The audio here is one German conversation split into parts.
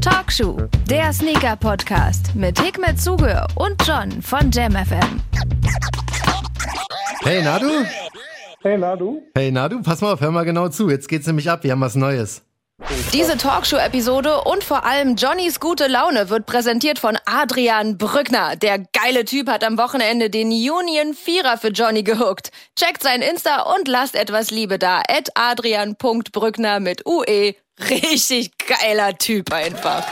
Talkshow, der Sneaker-Podcast mit Hikmet Zuge und John von JamFM. Hey, Nadu? Hey, Nadu? Hey, Nadu, pass mal auf, hör mal genau zu. Jetzt geht's nämlich ab, wir haben was Neues. Diese Talkshow-Episode und vor allem Johnnys gute Laune wird präsentiert von Adrian Brückner. Der geile Typ hat am Wochenende den Union Vierer für Johnny gehuckt. Checkt sein Insta und lasst etwas Liebe da. At adrian.brückner mit UE. Richtig geiler Typ einfach.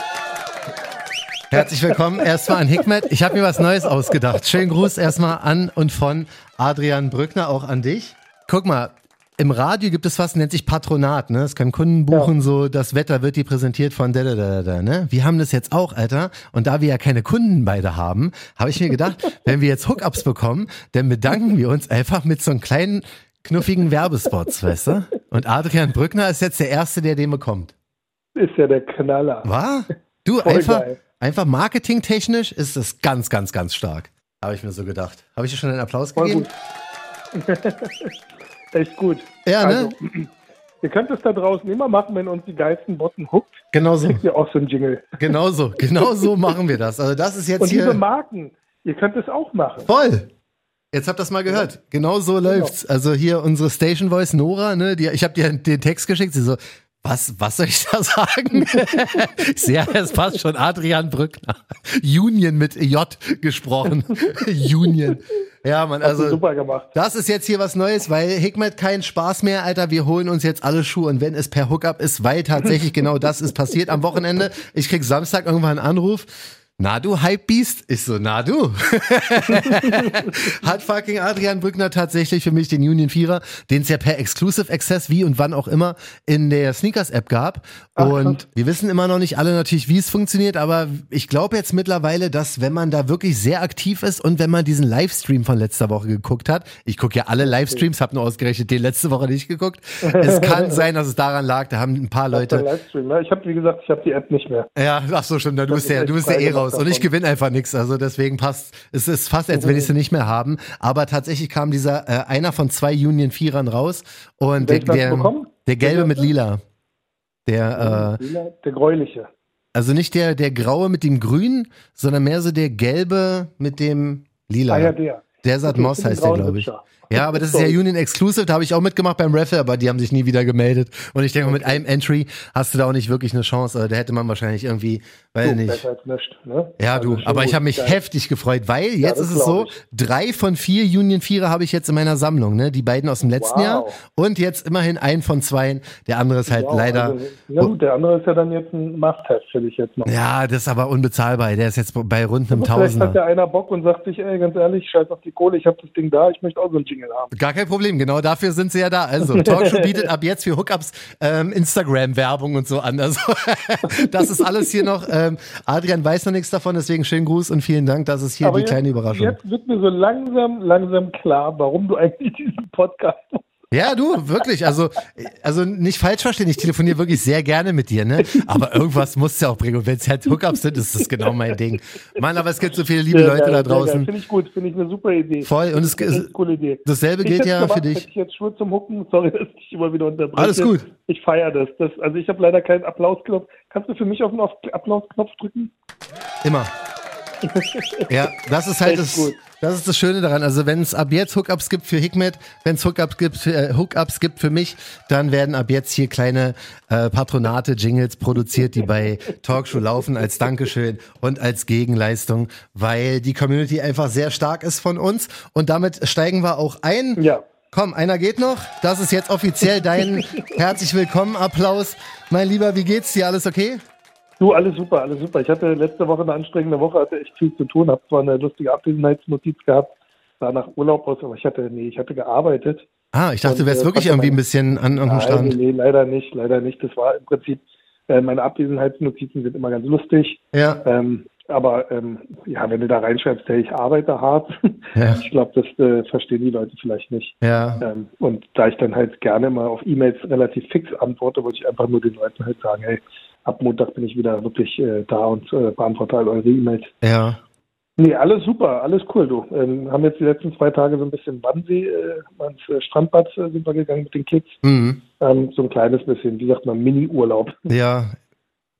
Herzlich willkommen erstmal an Hikmet. Ich habe mir was Neues ausgedacht. Schönen Gruß erstmal an und von Adrian Brückner, auch an dich. Guck mal, im Radio gibt es was, nennt sich Patronat, ne? Es können Kunden buchen, ja. so das Wetter wird dir präsentiert von da, da, da, da, ne? Wir haben das jetzt auch, Alter. Und da wir ja keine Kunden beide haben, habe ich mir gedacht, wenn wir jetzt Hookups bekommen, dann bedanken wir uns einfach mit so einem kleinen, knuffigen Werbespots, weißt du? Und Adrian Brückner ist jetzt der Erste, der den bekommt. Ist ja der Knaller. War? Du, Voll einfach, geil. einfach marketingtechnisch ist das ganz, ganz, ganz stark. Habe ich mir so gedacht. Habe ich dir schon einen Applaus Voll gegeben? Gut. echt gut. Ja, ne? Also, ihr könnt es da draußen immer machen, wenn uns die geilsten Botten huckt. Genau so. Kriegt ihr auch so einen Jingle. Genau so, genau so machen wir das. Also das ist jetzt Und hier. diese Marken, ihr könnt es auch machen. Voll. Jetzt habt ihr das mal gehört. Ja. Genau so genau. läuft's. Also hier unsere Station Voice Nora, ne, die, ich habe dir den Text geschickt, sie so, was, was soll ich da sagen? sehe, es passt schon Adrian Brückner. Union mit J gesprochen. Union. Ja, man, also super gemacht. das ist jetzt hier was Neues, weil Hikmet keinen Spaß mehr, Alter. Wir holen uns jetzt alle Schuhe und wenn es per Hookup ist, weil tatsächlich genau das ist passiert am Wochenende. Ich krieg Samstag irgendwann einen Anruf. Na du Hypebeast? Ich so, na du. Hat fucking Adrian Brückner tatsächlich für mich den Union Vierer, den es ja per Exclusive Access wie und wann auch immer in der Sneakers App gab. Ach, und wir wissen immer noch nicht alle natürlich, wie es funktioniert, aber ich glaube jetzt mittlerweile, dass wenn man da wirklich sehr aktiv ist und wenn man diesen Livestream von letzter Woche geguckt hat, ich gucke ja alle Livestreams, habe nur ausgerechnet den letzte Woche nicht geguckt. Es kann sein, dass es daran lag, da haben ein paar Leute. Ne? Ich habe wie gesagt, ich habe die App nicht mehr. Ja, ach so schon, du bist ja, du bist ja eh raus raus und ich gewinne einfach nichts. Also deswegen passt, es ist fast, als wenn ich sie nicht mehr haben. Aber tatsächlich kam dieser äh, einer von zwei Union Vierern raus und der, der, der gelbe mit lila. Der, äh, der gräuliche. Also nicht der, der graue mit dem grün, sondern mehr so der gelbe mit dem lila. Ah ja, der. Desert okay, Moss heißt der, glaube ich. Ja, aber das ist ja Union Exclusive, da habe ich auch mitgemacht beim Raffle, aber die haben sich nie wieder gemeldet. Und ich denke, okay. mit einem Entry hast du da auch nicht wirklich eine Chance. Da hätte man wahrscheinlich irgendwie, weil du, nicht. Nicht, ne? Ja, also du, aber ich habe mich geil. heftig gefreut, weil jetzt ja, ist es so, ich. drei von vier Union Vierer habe ich jetzt in meiner Sammlung, ne? Die beiden aus dem letzten wow. Jahr und jetzt immerhin ein von zwei. Der andere ist halt wow, leider. Also, ja gut, der andere ist ja dann jetzt ein Must-Have, finde ich jetzt noch. Ja, das ist aber unbezahlbar. Der ist jetzt bei rund einem Tausender. Vielleicht hat ja einer Bock und sagt sich, ey, ganz ehrlich, scheiß auf die Kohle, ich habe das Ding da, ich möchte auch so ein Jingle haben. Gar kein Problem. Genau dafür sind sie ja da. Also, Talkshow bietet ab jetzt für Hookups ähm, Instagram-Werbung und so an. Also, das ist alles hier noch. Ähm, Adrian weiß noch nichts davon, deswegen schönen Gruß und vielen Dank. Das ist hier Aber die jetzt, kleine Überraschung. Jetzt wird mir so langsam, langsam klar, warum du eigentlich diesen Podcast ja, du, wirklich. Also, also nicht falsch verstehen, ich telefoniere wirklich sehr gerne mit dir, ne? Aber irgendwas musst du ja auch bringen. Und wenn es halt Hookups sind, ist das genau mein Ding. Mann, aber es gibt so viele liebe sehr Leute geil, da draußen. Finde ich gut, finde ich eine super Idee. Voll. Und es ist coole Idee. Dasselbe gilt ja für dich. Ich jetzt Schuhe zum Hucken, sorry, dass ich immer wieder unterbreche. Alles gut. Ich feiere das. das. Also ich habe leider keinen Applausknopf. Kannst du für mich auf den Applausknopf drücken? Immer. ja, das ist halt das, das ist das Schöne daran. Also wenn es ab jetzt Hookups gibt für Hikmet, wenn es Hookups gibt, für, äh, Hookups gibt für mich, dann werden ab jetzt hier kleine äh, Patronate, Jingles produziert, die bei Talkshow laufen als Dankeschön und als Gegenleistung, weil die Community einfach sehr stark ist von uns. Und damit steigen wir auch ein. Ja. Komm, einer geht noch. Das ist jetzt offiziell dein herzlich willkommen Applaus. Mein Lieber, wie geht's dir? Alles okay? Du, alles super, alles super. Ich hatte letzte Woche eine anstrengende Woche, hatte echt viel zu tun, habe zwar eine lustige Abwesenheitsnotiz gehabt, sah nach Urlaub aus, aber ich hatte, nee, ich hatte gearbeitet. Ah, ich dachte, und, du wärst äh, wirklich irgendwie ein bisschen an, dem Stand. Nee, leider nicht, leider nicht. Das war im Prinzip, äh, meine Abwesenheitsnotizen sind immer ganz lustig. Ja. Ähm, aber ähm, ja, wenn du da reinschreibst, hey, ich arbeite hart, ja. ich glaube, das äh, verstehen die Leute vielleicht nicht. Ja. Ähm, und da ich dann halt gerne mal auf E-Mails relativ fix antworte, wollte ich einfach nur den Leuten halt sagen, hey, ab Montag bin ich wieder wirklich äh, da und äh, beantworte all eure E-Mails. Ja. Nee, alles super, alles cool, du. Ähm, haben jetzt die letzten zwei Tage so ein bisschen Wannsee, äh, ans äh, Strandbad äh, sind wir gegangen mit den Kids. Mhm. Ähm, so ein kleines bisschen, wie sagt man, Mini-Urlaub. Ja,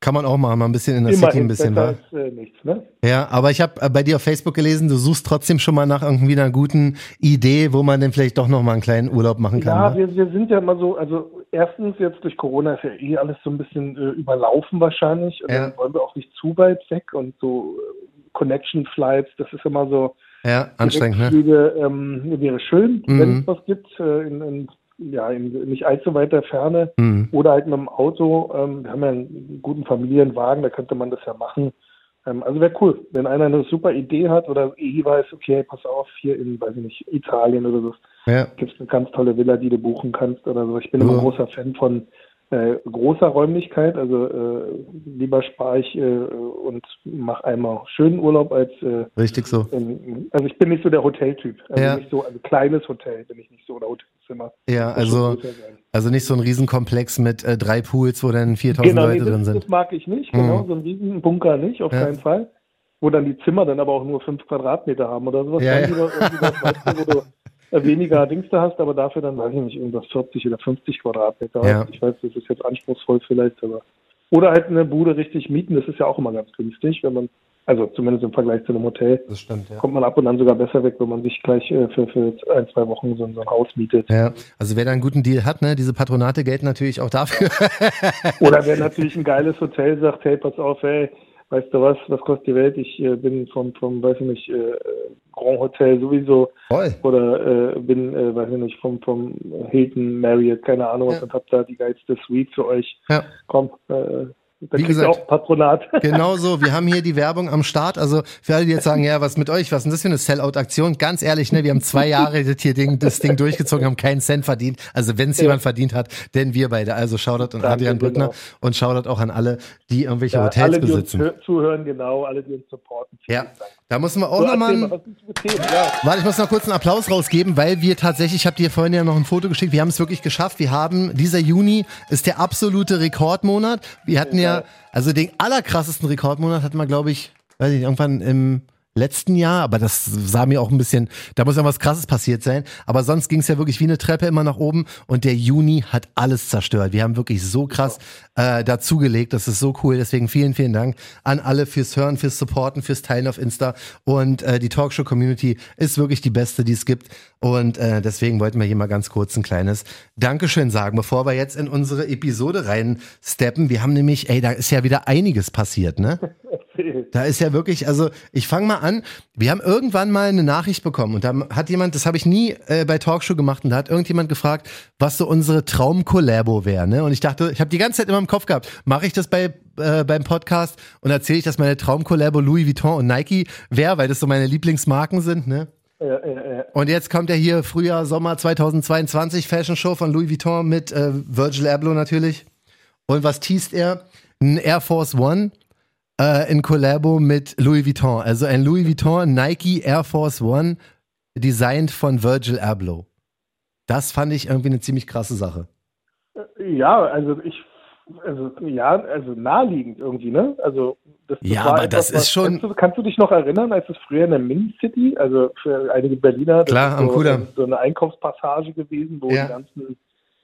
kann man auch mal, mal ein bisschen in der Immerhin City ein bisschen, besser wa? als äh, nichts, ne? Ja, aber ich habe bei dir auf Facebook gelesen, du suchst trotzdem schon mal nach irgendwie einer guten Idee, wo man denn vielleicht doch noch mal einen kleinen Urlaub machen kann. Ja, wa? wir, wir sind ja immer so, also erstens jetzt durch Corona ist ja eh alles so ein bisschen äh, überlaufen wahrscheinlich. Und Ja. dann wollen wir auch nicht zu weit weg und so äh, Connection Flights, das ist immer so ja, anstrengend, ne? Ähm, wäre schön, Mhm. wenn es was gibt, äh, in, in, ja, in nicht allzu weiter Ferne. Mhm. Oder halt mit dem Auto. Ähm, wir haben ja einen guten Familienwagen, da könnte man das ja machen. Ähm, also wäre cool, wenn einer eine super Idee hat oder eh weiß, okay, pass auf, hier in, weiß ich nicht, Italien oder so, Ja, gibt es eine ganz tolle Villa, die du buchen kannst oder so. Ich bin immer Ja. ein großer Fan von äh, großer Räumlichkeit, also äh, lieber spare ich äh, und mache einmal schönen Urlaub als äh, richtig so. in, also ich bin nicht so der Hoteltyp. Also Ja. nicht so, also kleines Hotel bin ich nicht so oder Hotelzimmer. Ja, also, also nicht so ein Riesenkomplex mit äh, drei Pools, wo dann 4000 Genau, Leute nee, drin das, sind. das mag ich nicht, genau, Mhm. so ein Riesenbunker nicht, auf Ja. keinen Fall. Wo dann die Zimmer dann aber auch nur fünf Quadratmeter haben oder sowas. Ja, ja. lieber irgendwas, weißt du, wo du weniger Dings da hast, aber dafür dann, weiß ich nicht, irgendwas 40 oder 50 Quadratmeter. Ja. Ich weiß, das ist jetzt anspruchsvoll vielleicht, aber oder halt eine Bude richtig mieten, das ist ja auch immer ganz günstig, wenn man, also zumindest im Vergleich zu einem Hotel, Das stimmt, ja. kommt man ab und an sogar besser weg, wenn man sich gleich äh, für, für ein, zwei Wochen so, so ein Haus mietet. Ja, also wer da einen guten Deal hat, ne, diese Patronate gelten natürlich auch dafür. Oder wer natürlich ein geiles Hotel sagt, hey, pass auf, hey, weißt du was, was kostet die Welt? Ich äh, bin vom, vom, weiß ich nicht, äh, Grand Hotel sowieso Voll. oder äh, bin, äh, weiß ich nicht, vom, vom Hilton, Marriott, keine Ahnung was Ja. und hab da die geilste Suite für euch. Ja. Komm, äh, da Wie gesagt, auch Patronat. Genau so, wir haben hier die Werbung am Start. Also für alle, die jetzt sagen, ja, was mit euch, was ist denn das für eine Sellout-Aktion? Ganz ehrlich, ne, wir haben zwei Jahre das hier Ding, das Ding durchgezogen, haben keinen Cent verdient. Also wenn es Ja. jemand verdient hat, denn wir beide. Also Shoutout an Adrian Brückner genau. und Shoutout auch an alle, die irgendwelche Ja, Hotels alle, die uns besitzen. hö- zuhören, genau, alle, die uns supporten. Vielen Ja, Dank. Da müssen wir auch So, nochmal einen was? Ja. Warte, ich muss noch kurz einen Applaus rausgeben, weil wir tatsächlich, ich habe dir vorhin ja noch ein Foto geschickt, wir haben es wirklich geschafft. Wir haben, dieser Juni ist der absolute Rekordmonat. Wir hatten ja, also den allerkrassesten Rekordmonat hatten wir, glaube ich, weiß ich nicht, irgendwann im letzten Jahr, aber das sah mir auch ein bisschen, da muss irgendwas krasses passiert sein. Aber sonst ging es ja wirklich wie eine Treppe immer nach oben und der Juni hat alles zerstört. Wir haben wirklich so krass äh, dazugelegt, das ist so cool. Deswegen vielen, vielen Dank an alle fürs Hören, fürs Supporten, fürs Teilen auf Insta. Und äh, die Talkshow-Community ist wirklich die beste, die es gibt. Und äh, deswegen wollten wir hier mal ganz kurz ein kleines Dankeschön sagen, bevor wir jetzt in unsere Episode reinsteppen. Wir haben nämlich, ey, da ist ja wieder einiges passiert, ne? Da ist ja wirklich, also ich fange mal an. Wir haben irgendwann mal eine Nachricht bekommen und da hat jemand, das habe ich nie äh, bei Talkshow gemacht, und da hat irgendjemand gefragt, was so unsere Traumkollabo wäre. Ne? Und ich dachte, ich habe die ganze Zeit immer im Kopf gehabt, mache ich das bei äh, beim Podcast und erzähle ich, dass meine Traumkollabo Louis Vuitton und Nike wäre, weil das so meine Lieblingsmarken sind. Ne? Äh, äh, äh. Und jetzt kommt ja hier Frühjahr, Sommer 2022 Fashion Show von Louis Vuitton mit äh, Virgil Abloh natürlich. Und was teast er? Ein Air Force One äh, in Collabo mit Louis Vuitton. Also ein Louis Vuitton Nike Air Force One designt von Virgil Abloh. Das fand ich irgendwie eine ziemlich krasse Sache. Ja, also ich, also ja, also naheliegend irgendwie, ne? Also das, das Ja, war aber etwas, das ist schon- Kannst du, kannst du dich noch erinnern, als es früher in der Min-City, also für einige Berliner, Klar, so, so eine Einkaufspassage gewesen, wo Ja. die ganzen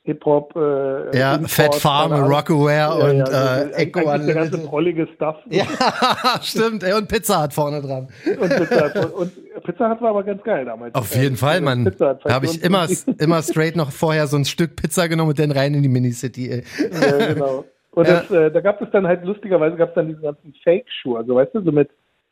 Hip-Hop, äh, Ja, Fat Farm. Rockaware Ja, und ja, äh, Echo eigentlich der ganze Unlimited. prollige Stuff. Ja, stimmt. Ey, und Pizza hat vorne dran. Und Pizza, Hut- und Pizza Hut war aber ganz geil damals. Auf jeden Fall, Mann. Da habe ich immer, immer straight noch vorher so ein Stück Pizza genommen und dann rein in die Minicity. Ey. Ja, genau. Und das, äh, da gab es dann halt lustigerweise gab es dann diesen ganzen Fake-Schuhe, also weißt du, so mit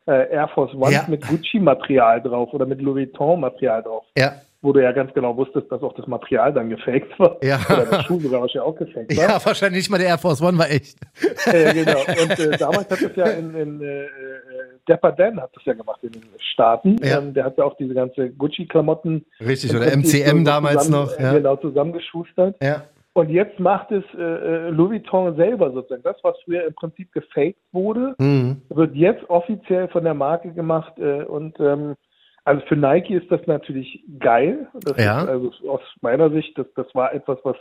äh, Air Force One mit Gucci-Material drauf oder mit Louis Vuitton-Material drauf, Ja, wo du ja ganz genau wusstest, dass auch das Material dann gefaked war. Ja. Oder der Schuh sogar wahrscheinlich auch gefaked war. ja, wahrscheinlich nicht mal der Air Force One war echt. Ja, genau. Und äh, damals hat es ja in, in äh, äh, Dapper Dan hat das ja gemacht in den Staaten. Ja. Ähm, der hat ja auch diese ganze Gucci-Klamotten Richtig, oder MCM damals zusammen, noch. äh, Ja. Genau, zusammengeschustert. ja. Und jetzt macht es äh, äh, Louis Vuitton selber sozusagen. Das, was früher im Prinzip gefaked wurde, Mhm. wird jetzt offiziell von der Marke gemacht. Äh, und ähm, also für Nike ist das natürlich geil. Das Ja. ist also aus meiner Sicht, das, das war etwas, was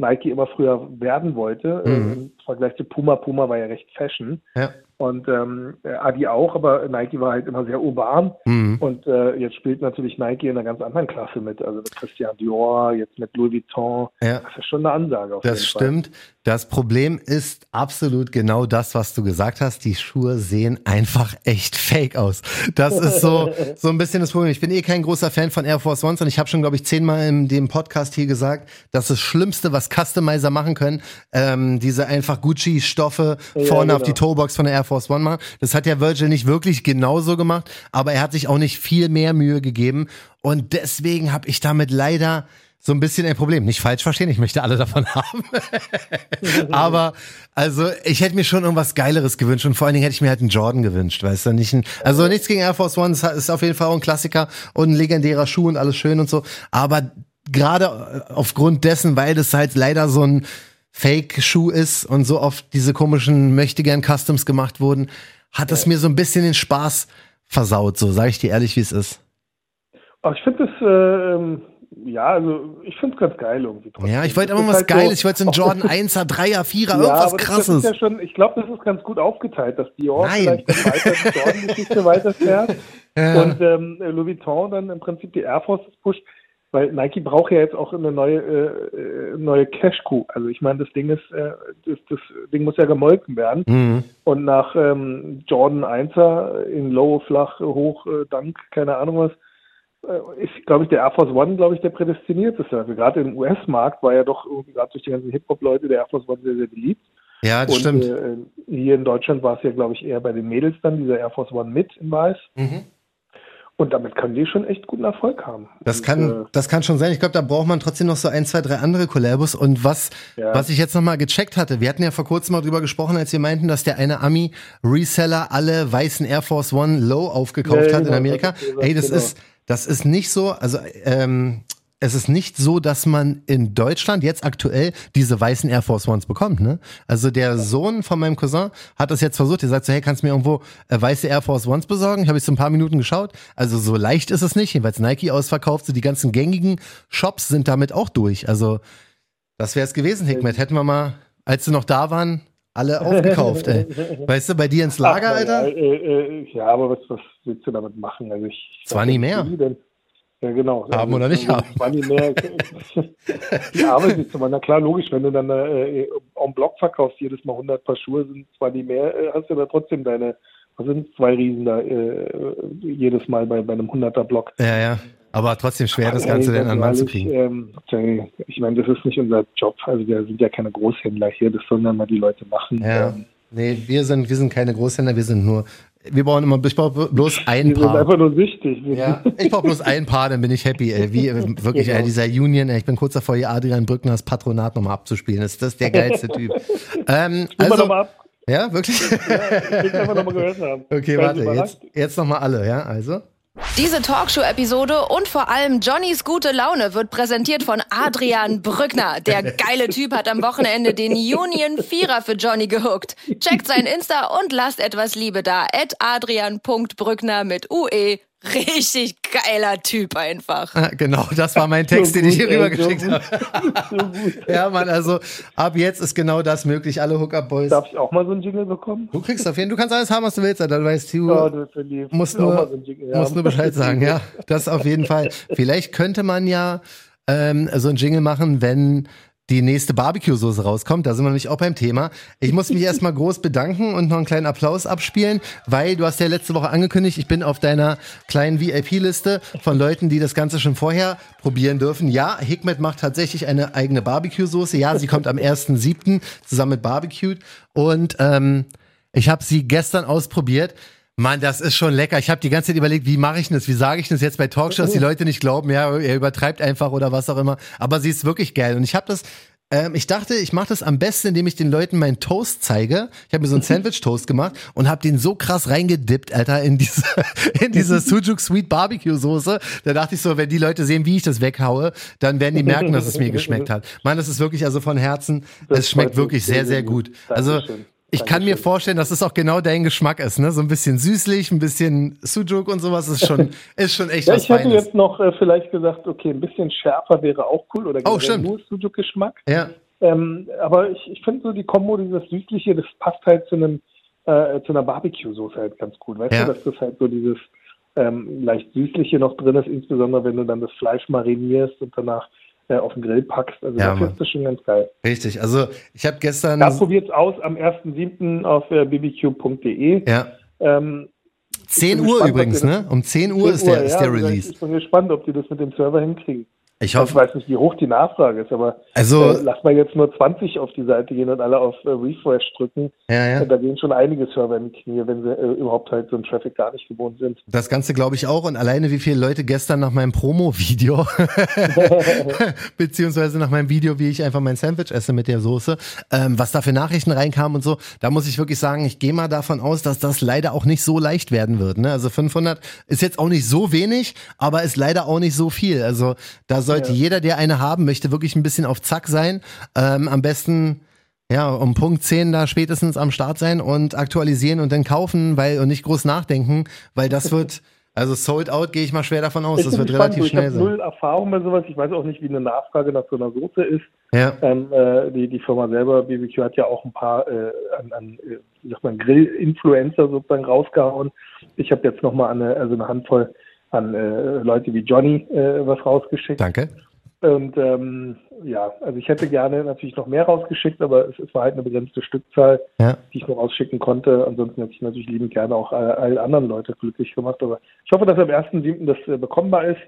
Nike immer früher werden wollte. Mhm. Äh, Im Vergleich zu Puma. Puma war ja recht Fashion. ja. Und ähm, Adi auch, aber Nike war halt immer sehr urban. Mhm. Und äh, jetzt spielt natürlich Nike in einer ganz anderen Klasse mit. Also mit Christian Dior, jetzt mit Louis Vuitton. Ja. Das ist schon eine Ansage. Das stimmt. Das Problem ist absolut genau das, was du gesagt hast. Die Schuhe sehen einfach echt fake aus. Das ist so, so ein bisschen das Problem. Ich bin eh kein großer Fan von Air Force Ones und ich habe schon, glaube ich, zehnmal in dem Podcast hier gesagt, dass das Schlimmste, was Customizer machen können, ähm, diese einfach Gucci-Stoffe Ja, vorne auf genau. die Toebox von der Air Force One machen. Das hat ja Virgil nicht wirklich genauso gemacht, aber er hat sich auch nicht viel mehr Mühe gegeben. Und deswegen habe ich damit leider so ein bisschen ein Problem. Nicht falsch verstehen, ich möchte alle davon haben. Aber also ich hätte mir schon irgendwas Geileres gewünscht und vor allen Dingen hätte ich mir halt einen Jordan gewünscht, weißt du, nicht ein, also nichts gegen Air Force One, es ist auf jeden Fall auch ein Klassiker und ein legendärer Schuh und alles schön und so, aber gerade aufgrund dessen, weil das halt leider so ein Fake-Schuh ist und so oft diese komischen möchtegern Customs gemacht wurden, hat das mir so ein bisschen den Spaß versaut, so sage ich dir ehrlich, wie es ist. Ich finde das, äh, ähm, ja, also ich finde es ganz geil irgendwie. trotzdem. Ja, ich wollte immer was halt so- Geiles, ich wollte so einen Jordan 1er, 3er, 4er, Ja, irgendwas krasses. ja schon, ich glaube, das ist ganz gut aufgeteilt, dass Dior Nein. vielleicht weiter die Jordan-Geschichte weiterfährt Ja. und ähm, Louis Vuitton dann im Prinzip die Air Forces pusht, weil Nike braucht ja jetzt auch eine neue äh, äh, neue Cash-Coup. Also ich meine, das Ding ist, äh, das, das Ding muss ja gemolken werden Mhm. und nach ähm, Jordan 1er in Low, Flach, Hoch, äh, Dank, keine Ahnung was, ist, glaube ich, der Air Force One, glaube ich, der prädestinierteste. Also gerade im US-Markt war ja doch irgendwie gerade durch die ganzen Hip-Hop-Leute der Air Force One sehr, sehr beliebt. Ja, das Und stimmt. äh, hier in Deutschland war es ja, glaube ich, eher bei den Mädels dann, dieser Air Force One mit in Weiß. Mhm. Und damit können die schon echt guten Erfolg haben. Das Und, kann, äh, das kann schon sein. Ich glaube, da braucht man trotzdem noch so ein, zwei, drei andere Collabos. Und was, Ja. was ich jetzt noch mal gecheckt hatte, wir hatten ja vor kurzem mal drüber gesprochen, als wir meinten, dass der eine Ami-Reseller alle weißen Air Force One Low aufgekauft Ja, hat in genau, Amerika. das Ey, das genau. ist, das ist nicht so, also, ähm, es ist nicht so, dass man in Deutschland jetzt aktuell diese weißen Air Force Ones bekommt, ne? Also der Sohn von meinem Cousin hat das jetzt versucht. Der sagt so, hey, kannst du mir irgendwo äh, weiße Air Force Ones besorgen? Ich habe jetzt so ein paar Minuten geschaut. Also so leicht ist es nicht. Jedenfalls Nike ausverkauft. So die ganzen gängigen Shops sind damit auch durch. Also das wäre es gewesen, Hikmet. Hätten wir mal, als sie noch da waren, alle aufgekauft. ey. Weißt du, bei dir ins Lager, ach, Alter? Äh, äh, äh, ja, aber was, was willst du damit machen? Also ich, Zwar nie mehr. Ja, genau. Haben oder nicht haben. Zwar nie mehr. die Arbeit ist aber, na klar, logisch, wenn du dann äh, en Block verkaufst, jedes Mal 100 Paar Schuhe sind zwar nie mehr, äh, hast du aber trotzdem deine, was sind zwei Riesen da, äh, jedes Mal bei, bei einem 100er Block. Ja, ja. Aber trotzdem schwer, das Ganze Ey, dann an Mann zu kriegen. Ähm, ich meine, das ist nicht unser Job. Also wir sind ja keine Großhändler hier, das sollen dann mal die Leute machen. Ja. Ähm, Nee, wir sind, wir sind keine Großhändler, wir sind nur, wir brauchen immer, ich brauche bloß ein die sind Paar. einfach nur süchtig. Ja, ich brauche bloß ein Paar, dann bin ich happy. Ey. Wie, äh, wirklich, Genau. ey, dieser Union, ey, ich bin kurz davor, hier Adrian Brückners Patronat nochmal abzuspielen. Das ist das der geilste Typ. Ähm, also, nochmal ab. ja, wirklich? Ich will einfach nochmal gehört haben. Okay, Seid warte, jetzt, jetzt nochmal alle, ja, also. Diese Talkshow-Episode und vor allem Johnnys gute Laune wird präsentiert von Adrian Brückner. Der geile Typ hat am Wochenende den Union Vierer für Johnny gehuckt. Checkt sein Insta und lasst etwas Liebe da. Adrian.brückner mit UE. Richtig geiler Typ einfach. Ah, Genau, das war mein Text, So den ich hier rübergeschickt so habe. So. Ja, Mann, also ab jetzt ist genau das möglich. Alle Hookup-Boys. Darf ich auch mal so einen Jingle bekommen? Du kriegst auf jeden Fall, du kannst alles haben, was du willst, dann weißt du. Oh, du. Musst nur, einen Jingle musst haben. nur Bescheid sagen, ja. Das auf jeden Fall. Vielleicht könnte man ja ähm, so ein Jingle machen, wenn die nächste Barbecue-Soße rauskommt. Da sind wir nämlich auch beim Thema. Ich muss mich erstmal groß bedanken und noch einen kleinen Applaus abspielen, weil du hast ja letzte Woche angekündigt, ich bin auf deiner kleinen VIP-Liste von Leuten, die das Ganze schon vorher probieren dürfen. Ja, Hikmet macht tatsächlich eine eigene Barbecue-Soße. Ja, sie kommt am 1.7. zusammen mit Barbecue. Und ähm, ich habe sie gestern ausprobiert. Mann, das ist schon lecker. Ich habe die ganze Zeit überlegt, wie mache ich das? Wie sage ich das jetzt bei Talkshows, dass die Leute nicht glauben, ja, er übertreibt einfach oder was auch immer. Aber sie ist wirklich geil. Und ich habe das, ähm, ich dachte, ich mache das am besten, indem ich den Leuten meinen Toast zeige. Ich habe mir so einen Sandwich-Toast gemacht und habe den so krass reingedippt, Alter, in diese, in diese Sujuk Sweet Barbecue Soße. Da dachte ich so, wenn die Leute sehen, wie ich das weghaue, dann werden die merken, dass es mir geschmeckt hat. Mann, das ist wirklich also von Herzen, Das es schmeckt wirklich sehr, sehr, gut. Also. Ich kann mir vorstellen, dass es auch genau dein Geschmack ist, ne? So ein bisschen süßlich, ein bisschen Sujuk und sowas ist schon, ist schon echt Ja, was ich hätte Feines. jetzt noch äh, vielleicht gesagt, okay, ein bisschen schärfer wäre auch cool oder Oh, stimmt. nur Sujuk-Geschmack. Ja, Ähm, aber ich, ich finde so die Kombo, dieses Süßliche, das passt halt zu einem äh, zu einer Barbecue-Soße halt ganz gut. Weißt Ja. du, dass das halt so dieses ähm, leicht süßliche noch drin ist, insbesondere wenn du dann das Fleisch marinierst und danach auf den Grill packst. Also Ja, dafür ist das schon ganz geil. Richtig. Also ich habe gestern. Da probiert's aus am 1.7. auf äh, bbq.de. ja. Ähm, 10 bin Uhr gespannt, übrigens, ne? Um 10 Uhr ist der, ist ja, der Release. Ich bin gespannt, ob die das mit dem Server hinkriegen. Ich Ich hoffe. weiß nicht, wie hoch die Nachfrage ist, aber Also, äh, lass mal jetzt nur 20 auf die Seite gehen und alle auf äh, Refresh drücken. ja, ja. Da gehen schon einige Server in die Knie, wenn sie äh, überhaupt halt so einen Traffic gar nicht gewohnt sind. Das Ganze glaube ich auch. Und alleine wie viele Leute gestern nach meinem Promo-Video, beziehungsweise nach meinem Video, wie ich einfach mein Sandwich esse mit der Soße, ähm, was da für Nachrichten reinkamen und so, da muss ich wirklich sagen, ich gehe mal davon aus, dass das leider auch nicht so leicht werden wird. Ne? Also 500 ist jetzt auch nicht so wenig, aber ist leider auch nicht so viel. Also da sollte Ja. jeder, der eine haben möchte, wirklich ein bisschen auf Zack sein. Ähm, am besten ja, um Punkt 10 da spätestens am Start sein und aktualisieren und dann kaufen, weil und nicht groß nachdenken, weil das wird, also sold out gehe ich mal schwer davon aus, Ich das wird relativ ich schnell habe sein. null Erfahrung bei sowas. Ich weiß auch nicht, wie eine Nachfrage nach so einer Soße ist. Ja, Ähm, äh, die, die Firma selber, BBQ, hat ja auch ein paar äh, an, an äh, Grill-Influencer sozusagen rausgehauen. Ich habe jetzt nochmal eine, also eine Handvoll an äh, Leute wie Johnny äh, was rausgeschickt. danke. Und ähm, ja, also ich hätte gerne natürlich noch mehr rausgeschickt, aber es, es war halt eine begrenzte Stückzahl, Ja. die ich nur rausschicken konnte. Ansonsten hätte ich natürlich liebend gerne auch alle, alle anderen Leute glücklich gemacht. Aber ich hoffe, dass am 1.7. das äh, bekommbar ist.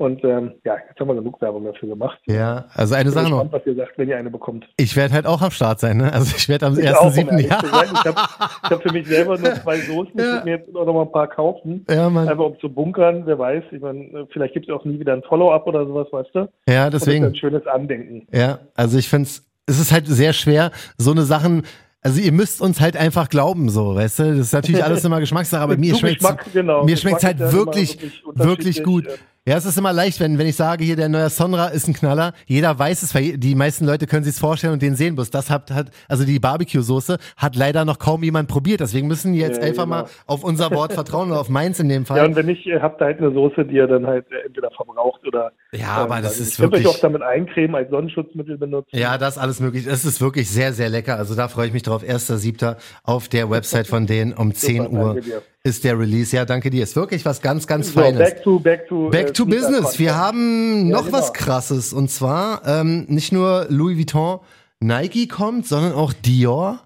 Und ähm, ja, jetzt haben wir genug Werbung dafür gemacht. Ja, also eine Ich bin Sache noch. was ihr sagt, wenn ihr eine bekommt. Ich werde halt auch am Start sein, ne? Also ich werde am Ich auch, um 1.7. ehrlich Ja. sein. Ich habe ich hab für mich selber nur zwei Soßen. Ich Ja. würde mir jetzt auch noch mal ein paar kaufen. ja, Mann. Einfach um zu bunkern, wer weiß. Ich meine, vielleicht gibt es auch nie wieder ein Follow-up oder sowas, weißt du? Ja, Und das ist deswegen. ein schönes Andenken. Ja, also ich finde es, es ist halt sehr schwer, so eine Sachen, also ihr müsst uns halt einfach glauben, so, weißt du? Das ist natürlich alles immer Geschmackssache, aber mir schmeckt genau. mir Geschmack schmeckt's halt wirklich, wirklich wirklich gut. Ja, es ist immer leicht, wenn, wenn ich sage, hier der neue Sonra ist ein Knaller. Jeder weiß es, weil die meisten Leute können sich's vorstellen und den sehen bloß. Das hat, hat, also die Barbecue-Soße hat leider noch kaum jemand probiert. Deswegen müssen die jetzt Ja, einfach genau. mal auf unser Wort vertrauen oder auf meins in dem Ja, Fall. und wenn nicht, ihr habt da halt eine Soße, die ihr dann halt äh, entweder verbraucht oder. Ja, aber ähm, das also ist ihr könnt euch wirklich- auch damit eincremen, als Sonnenschutzmittel benutzen. Ja, das alles möglich. Es ist wirklich sehr, sehr lecker. Also da freue ich mich drauf. 1.7. auf der Website von denen um 10 Super, Uhr. Ist der Release. Ja, danke dir. Ist wirklich was ganz, ganz So, Feines. back to, back to, Back äh, to Business. Wir haben Ja, noch genau. was Krasses. Und zwar ähm, nicht nur Louis Vuitton Nike kommt, sondern auch Dior.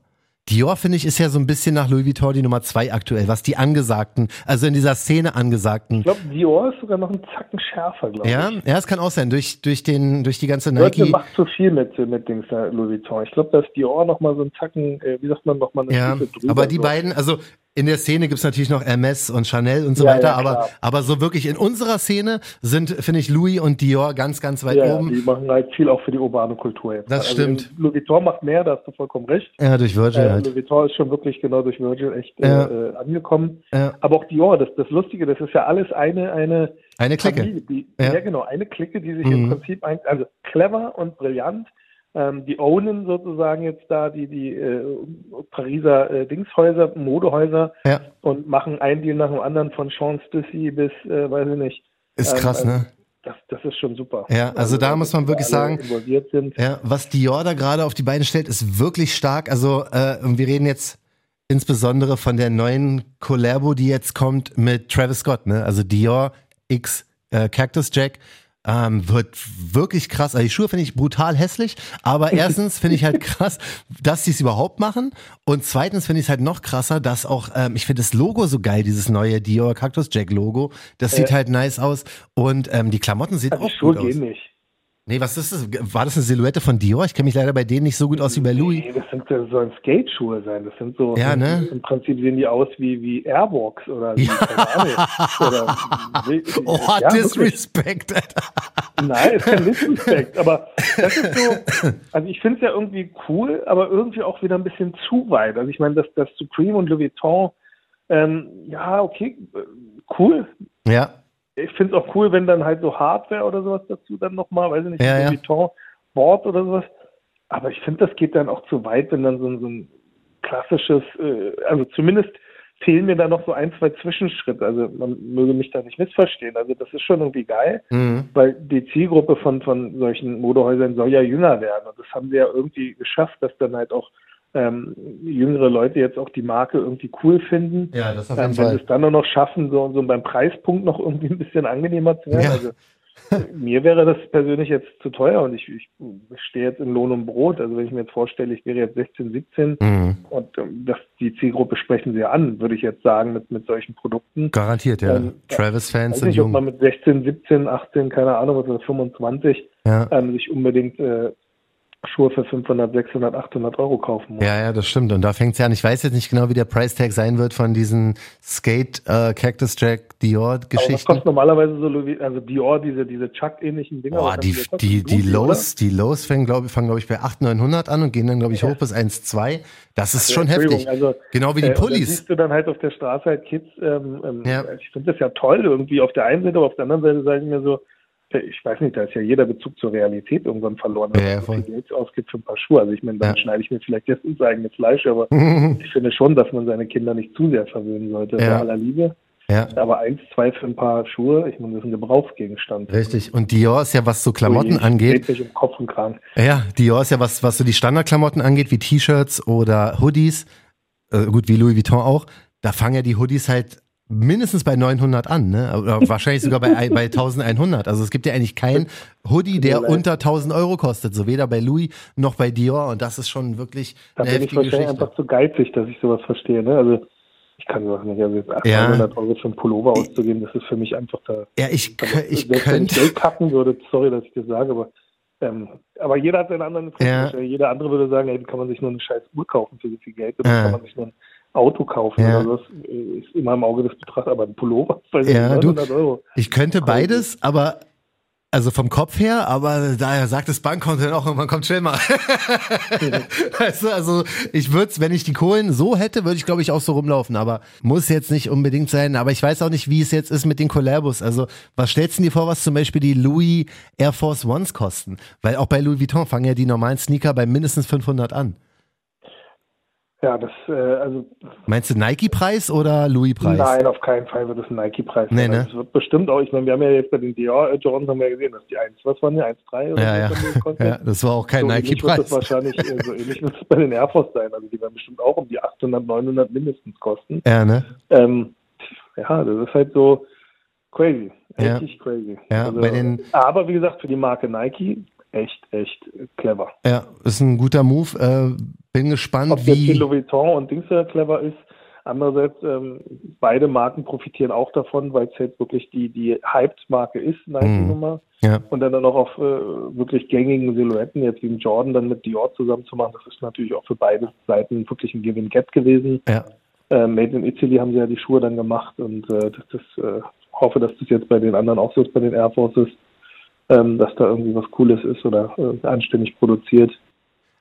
Dior, finde ich, ist ja so ein bisschen nach Louis Vuitton die Nummer zwei aktuell, was die Angesagten, also in dieser Szene Angesagten. Ich glaube, Dior ist sogar noch einen Zacken schärfer, glaube Ja, ich. ja, es kann auch sein, durch, durch, den, durch die ganze Leute Nike. macht zu viel mit, mit Dings Louis Vuitton. Ich glaube, da ist Dior noch mal so ein Zacken, äh, wie sagt man, noch mal eine Ja, Stufe drüber. aber die so. beiden, also in der Szene gibt's natürlich noch Hermes und Chanel und so Ja, weiter, ja, aber, aber so wirklich in unserer Szene sind, finde ich, Louis und Dior ganz, ganz weit Ja, ja, oben. die machen halt viel auch für die urbane Kultur jetzt. Das stimmt. Louis Vuitton macht mehr, da hast du vollkommen recht. Ja, durch Virgil Äh, halt. Louis Vuitton ist schon wirklich genau durch Virgil echt äh, Ja. äh, angekommen. Ja. Aber auch Dior, das, das Lustige, das ist ja alles eine, eine Eine Clique. Familie, die, Ja. ja. genau, eine Clique, die sich Mhm. im Prinzip, ein, also clever und brillant, ähm, die ownen sozusagen jetzt da die, die äh, Pariser äh, Dingshäuser, Modehäuser Ja, und machen einen Deal nach dem anderen von Sean Stussy bis, äh, weiß ich nicht. ist Ähm, krass, also, ne? Das, das ist schon super. Ja, also da muss man wirklich sagen. Ja, was Dior da gerade auf die Beine stellt, ist wirklich stark. Also, äh, wir reden jetzt insbesondere von der neuen Collabo, die jetzt kommt mit Travis Scott, ne? Also Dior X äh, Cactus Jack. Ähm, wird wirklich krass. Also die Schuhe finde ich brutal hässlich, aber erstens finde ich halt krass, dass sie es überhaupt machen und zweitens finde ich es halt noch krasser, dass auch, ähm, ich finde das Logo so geil, dieses neue Dior Cactus Jack Logo. Das sieht halt nice aus und ähm, die Klamotten sehen Also auch die Schuhe gut aus. gehen nicht. Nee, was ist das? War das eine Silhouette von Dior? Ich kenne mich leider bei denen nicht so gut aus wie bei Louis. Nee, das sind das sollen Skate-Schuhe sein. Das sind so, Ja, ne? im Prinzip sehen die aus wie, wie Airwalks oder wie, Ja. Oder, Oh, ja. Disrespect, Alter. Nein, ist kein Disrespect, aber das ist so, also ich finde es ja irgendwie cool, aber irgendwie auch wieder ein bisschen zu weit. Also ich meine, dass das Supreme und Louis Vuitton, ähm, ja, okay, äh, cool. Ja, Ich finde es auch cool, wenn dann halt so Hardware oder sowas dazu dann nochmal, weiß ich nicht, Ja, ein ja. Louis Vuitton Board oder sowas. Aber ich finde, das geht dann auch zu weit, wenn dann so ein, so ein klassisches, äh, also zumindest fehlen mir da noch so ein, zwei Zwischenschritte. Also man möge mich da nicht missverstehen. Also das ist schon irgendwie geil mhm. weil die Zielgruppe von, von solchen Modehäusern soll ja jünger werden. Und das haben sie ja irgendwie geschafft, dass dann halt auch ähm, jüngere Leute jetzt auch die Marke irgendwie cool finden. Ja, das auf Ähm, jeden wenn sie Fall. es dann nur noch schaffen, so, so beim Preispunkt noch irgendwie ein bisschen angenehmer zu werden. Ja. Also mir wäre das persönlich jetzt zu teuer und ich, ich stehe jetzt in Lohn und Brot. Also wenn ich mir jetzt vorstelle, ich wäre jetzt 16, 17 Mhm. und ähm, das, die Zielgruppe sprechen sie an, würde ich jetzt sagen, mit, mit solchen Produkten. Garantiert, ja. Ähm, Travis-Fans sind nicht, ob man jung. mit 16, 17, 18, keine Ahnung, was ist das, 25, Ja. ähm, sich unbedingt äh, Schuhe für 500, 600, 800 Euro kaufen muss. Ja, ja, das stimmt. Und da fängt's ja an. Ich weiß jetzt nicht genau, wie der Price Tag sein wird von diesen Skate äh, Cactus Jack Dior Aber was Geschichten. kostet normalerweise so also Dior, diese, diese Chuck-ähnlichen Dinger? Boah, die, die, die Lows, die Lows fangen, glaube ich, fangen, glaube ich, bei 800, 900 an und gehen dann, glaube ich, Ja. hoch bis 1,2. Das ist oder? schon heftig. Also, Genau wie die äh, Pullis. siehst du dann halt auf der Straße halt Kids, ähm, ähm, Ja. ich finde das ja toll irgendwie auf der einen Seite, aber auf der anderen Seite sage ich mir so, ich weiß nicht, da ist ja jeder Bezug zur Realität irgendwann verloren, wenn Ja, man so viel Geld ausgibt für ein paar Schuhe. Also ich meine, dann Ja. schneide ich mir vielleicht jetzt ins eigene Fleisch, aber ich finde schon, dass man seine Kinder nicht zu sehr verwöhnen sollte, Ja. bei aller Liebe. ja, Aber eins, zwei für ein paar Schuhe, ich meine, das ist ein Gebrauchsgegenstand. richtig. Und Dior ist ja, was so Klamotten So, ich angeht, mich um Kopf und Kragen. Ja, Dior ist ja was, was so die Standardklamotten angeht, wie T-Shirts oder Hoodies, äh, gut, wie Louis Vuitton auch, da fangen ja die Hoodies halt mindestens bei 900 an, ne? Oder wahrscheinlich sogar bei, ein- bei 1100. Also es gibt ja eigentlich keinen Hoodie, der unter 1000 Euro kostet, so weder bei Louis noch bei Dior und das ist schon wirklich Da eine bin ich heftige wahrscheinlich Geschichte. einfach zu geizig, dass ich sowas verstehe. Ne? Also ich kann sowas nicht. Also jetzt 800 Euro für einen Pullover auszugeben, das ist für mich einfach da. Ja, ich, kö- ich selbst wenn ich könnte, Geld kappen würde, sorry, dass ich das sage, aber ähm, aber jeder hat seinen anderen Ja. Jeder andere würde sagen, ey, kann man sich nur eine scheiß Uhr kaufen für so viel Geld oder Ja. kann man sich nur ein Auto kaufen Ja. oder das äh, ist immer im Auge des Betrachters, aber ein Pullover bei Ja, du- 900 Euro. ich könnte beides, aber also vom Kopf her, aber daher sagt das Bankkonto dann auch irgendwann, kommt schnell mal. weißt du, also ich würde wenn ich die Kohlen so hätte, würde ich glaube ich auch so rumlaufen, aber muss jetzt nicht unbedingt sein. Aber ich weiß auch nicht, wie es jetzt ist mit den Collabos. Also was stellst du dir vor, was zum Beispiel die Louis Air Force Ones kosten? Weil auch bei Louis Vuitton fangen ja die normalen Sneaker bei mindestens 500 an. Ja, das, äh, also Meinst du Nike-Preis oder Louis-Preis? Nein, auf keinen Fall wird es ein Nike-Preis Nee, sein. ne? Es wird bestimmt auch, ich meine, wir haben ja jetzt bei den Dior äh, Jordans haben wir ja gesehen, dass die 1, was waren die, 1,3 oder Ja, ja. ja, das war auch kein so Nike-Preis. das wahrscheinlich, äh, so ähnlich wird es bei den Air Force sein. Also die werden bestimmt auch um die 800, 900 mindestens kosten. Ja, ne? Ähm, ja, das ist halt so crazy. Ja. Richtig crazy. Ja, also, bei den- aber wie gesagt, für die Marke Nike echt, echt clever. Ja, ist ein guter Move. Äh, bin gespannt, Ob jetzt wie. Louis Vuitton und Dings clever ist. Andererseits, ähm, beide Marken profitieren auch davon, weil es jetzt wirklich die, die Hyped-Marke ist, Nike-Nummer. Ja. Und dann, dann auch auf äh, wirklich gängigen Silhouetten, jetzt wie Jordan dann mit Dior zusammen zu machen, das ist natürlich auch für beide Seiten wirklich ein Give-and-Get gewesen. Ja. Äh, Made in Italy haben sie ja die Schuhe dann gemacht und äh, das, das äh, hoffe, dass das jetzt bei den anderen auch so ist, bei den Air Forces, ähm, dass da irgendwie was Cooles ist oder äh, anständig produziert.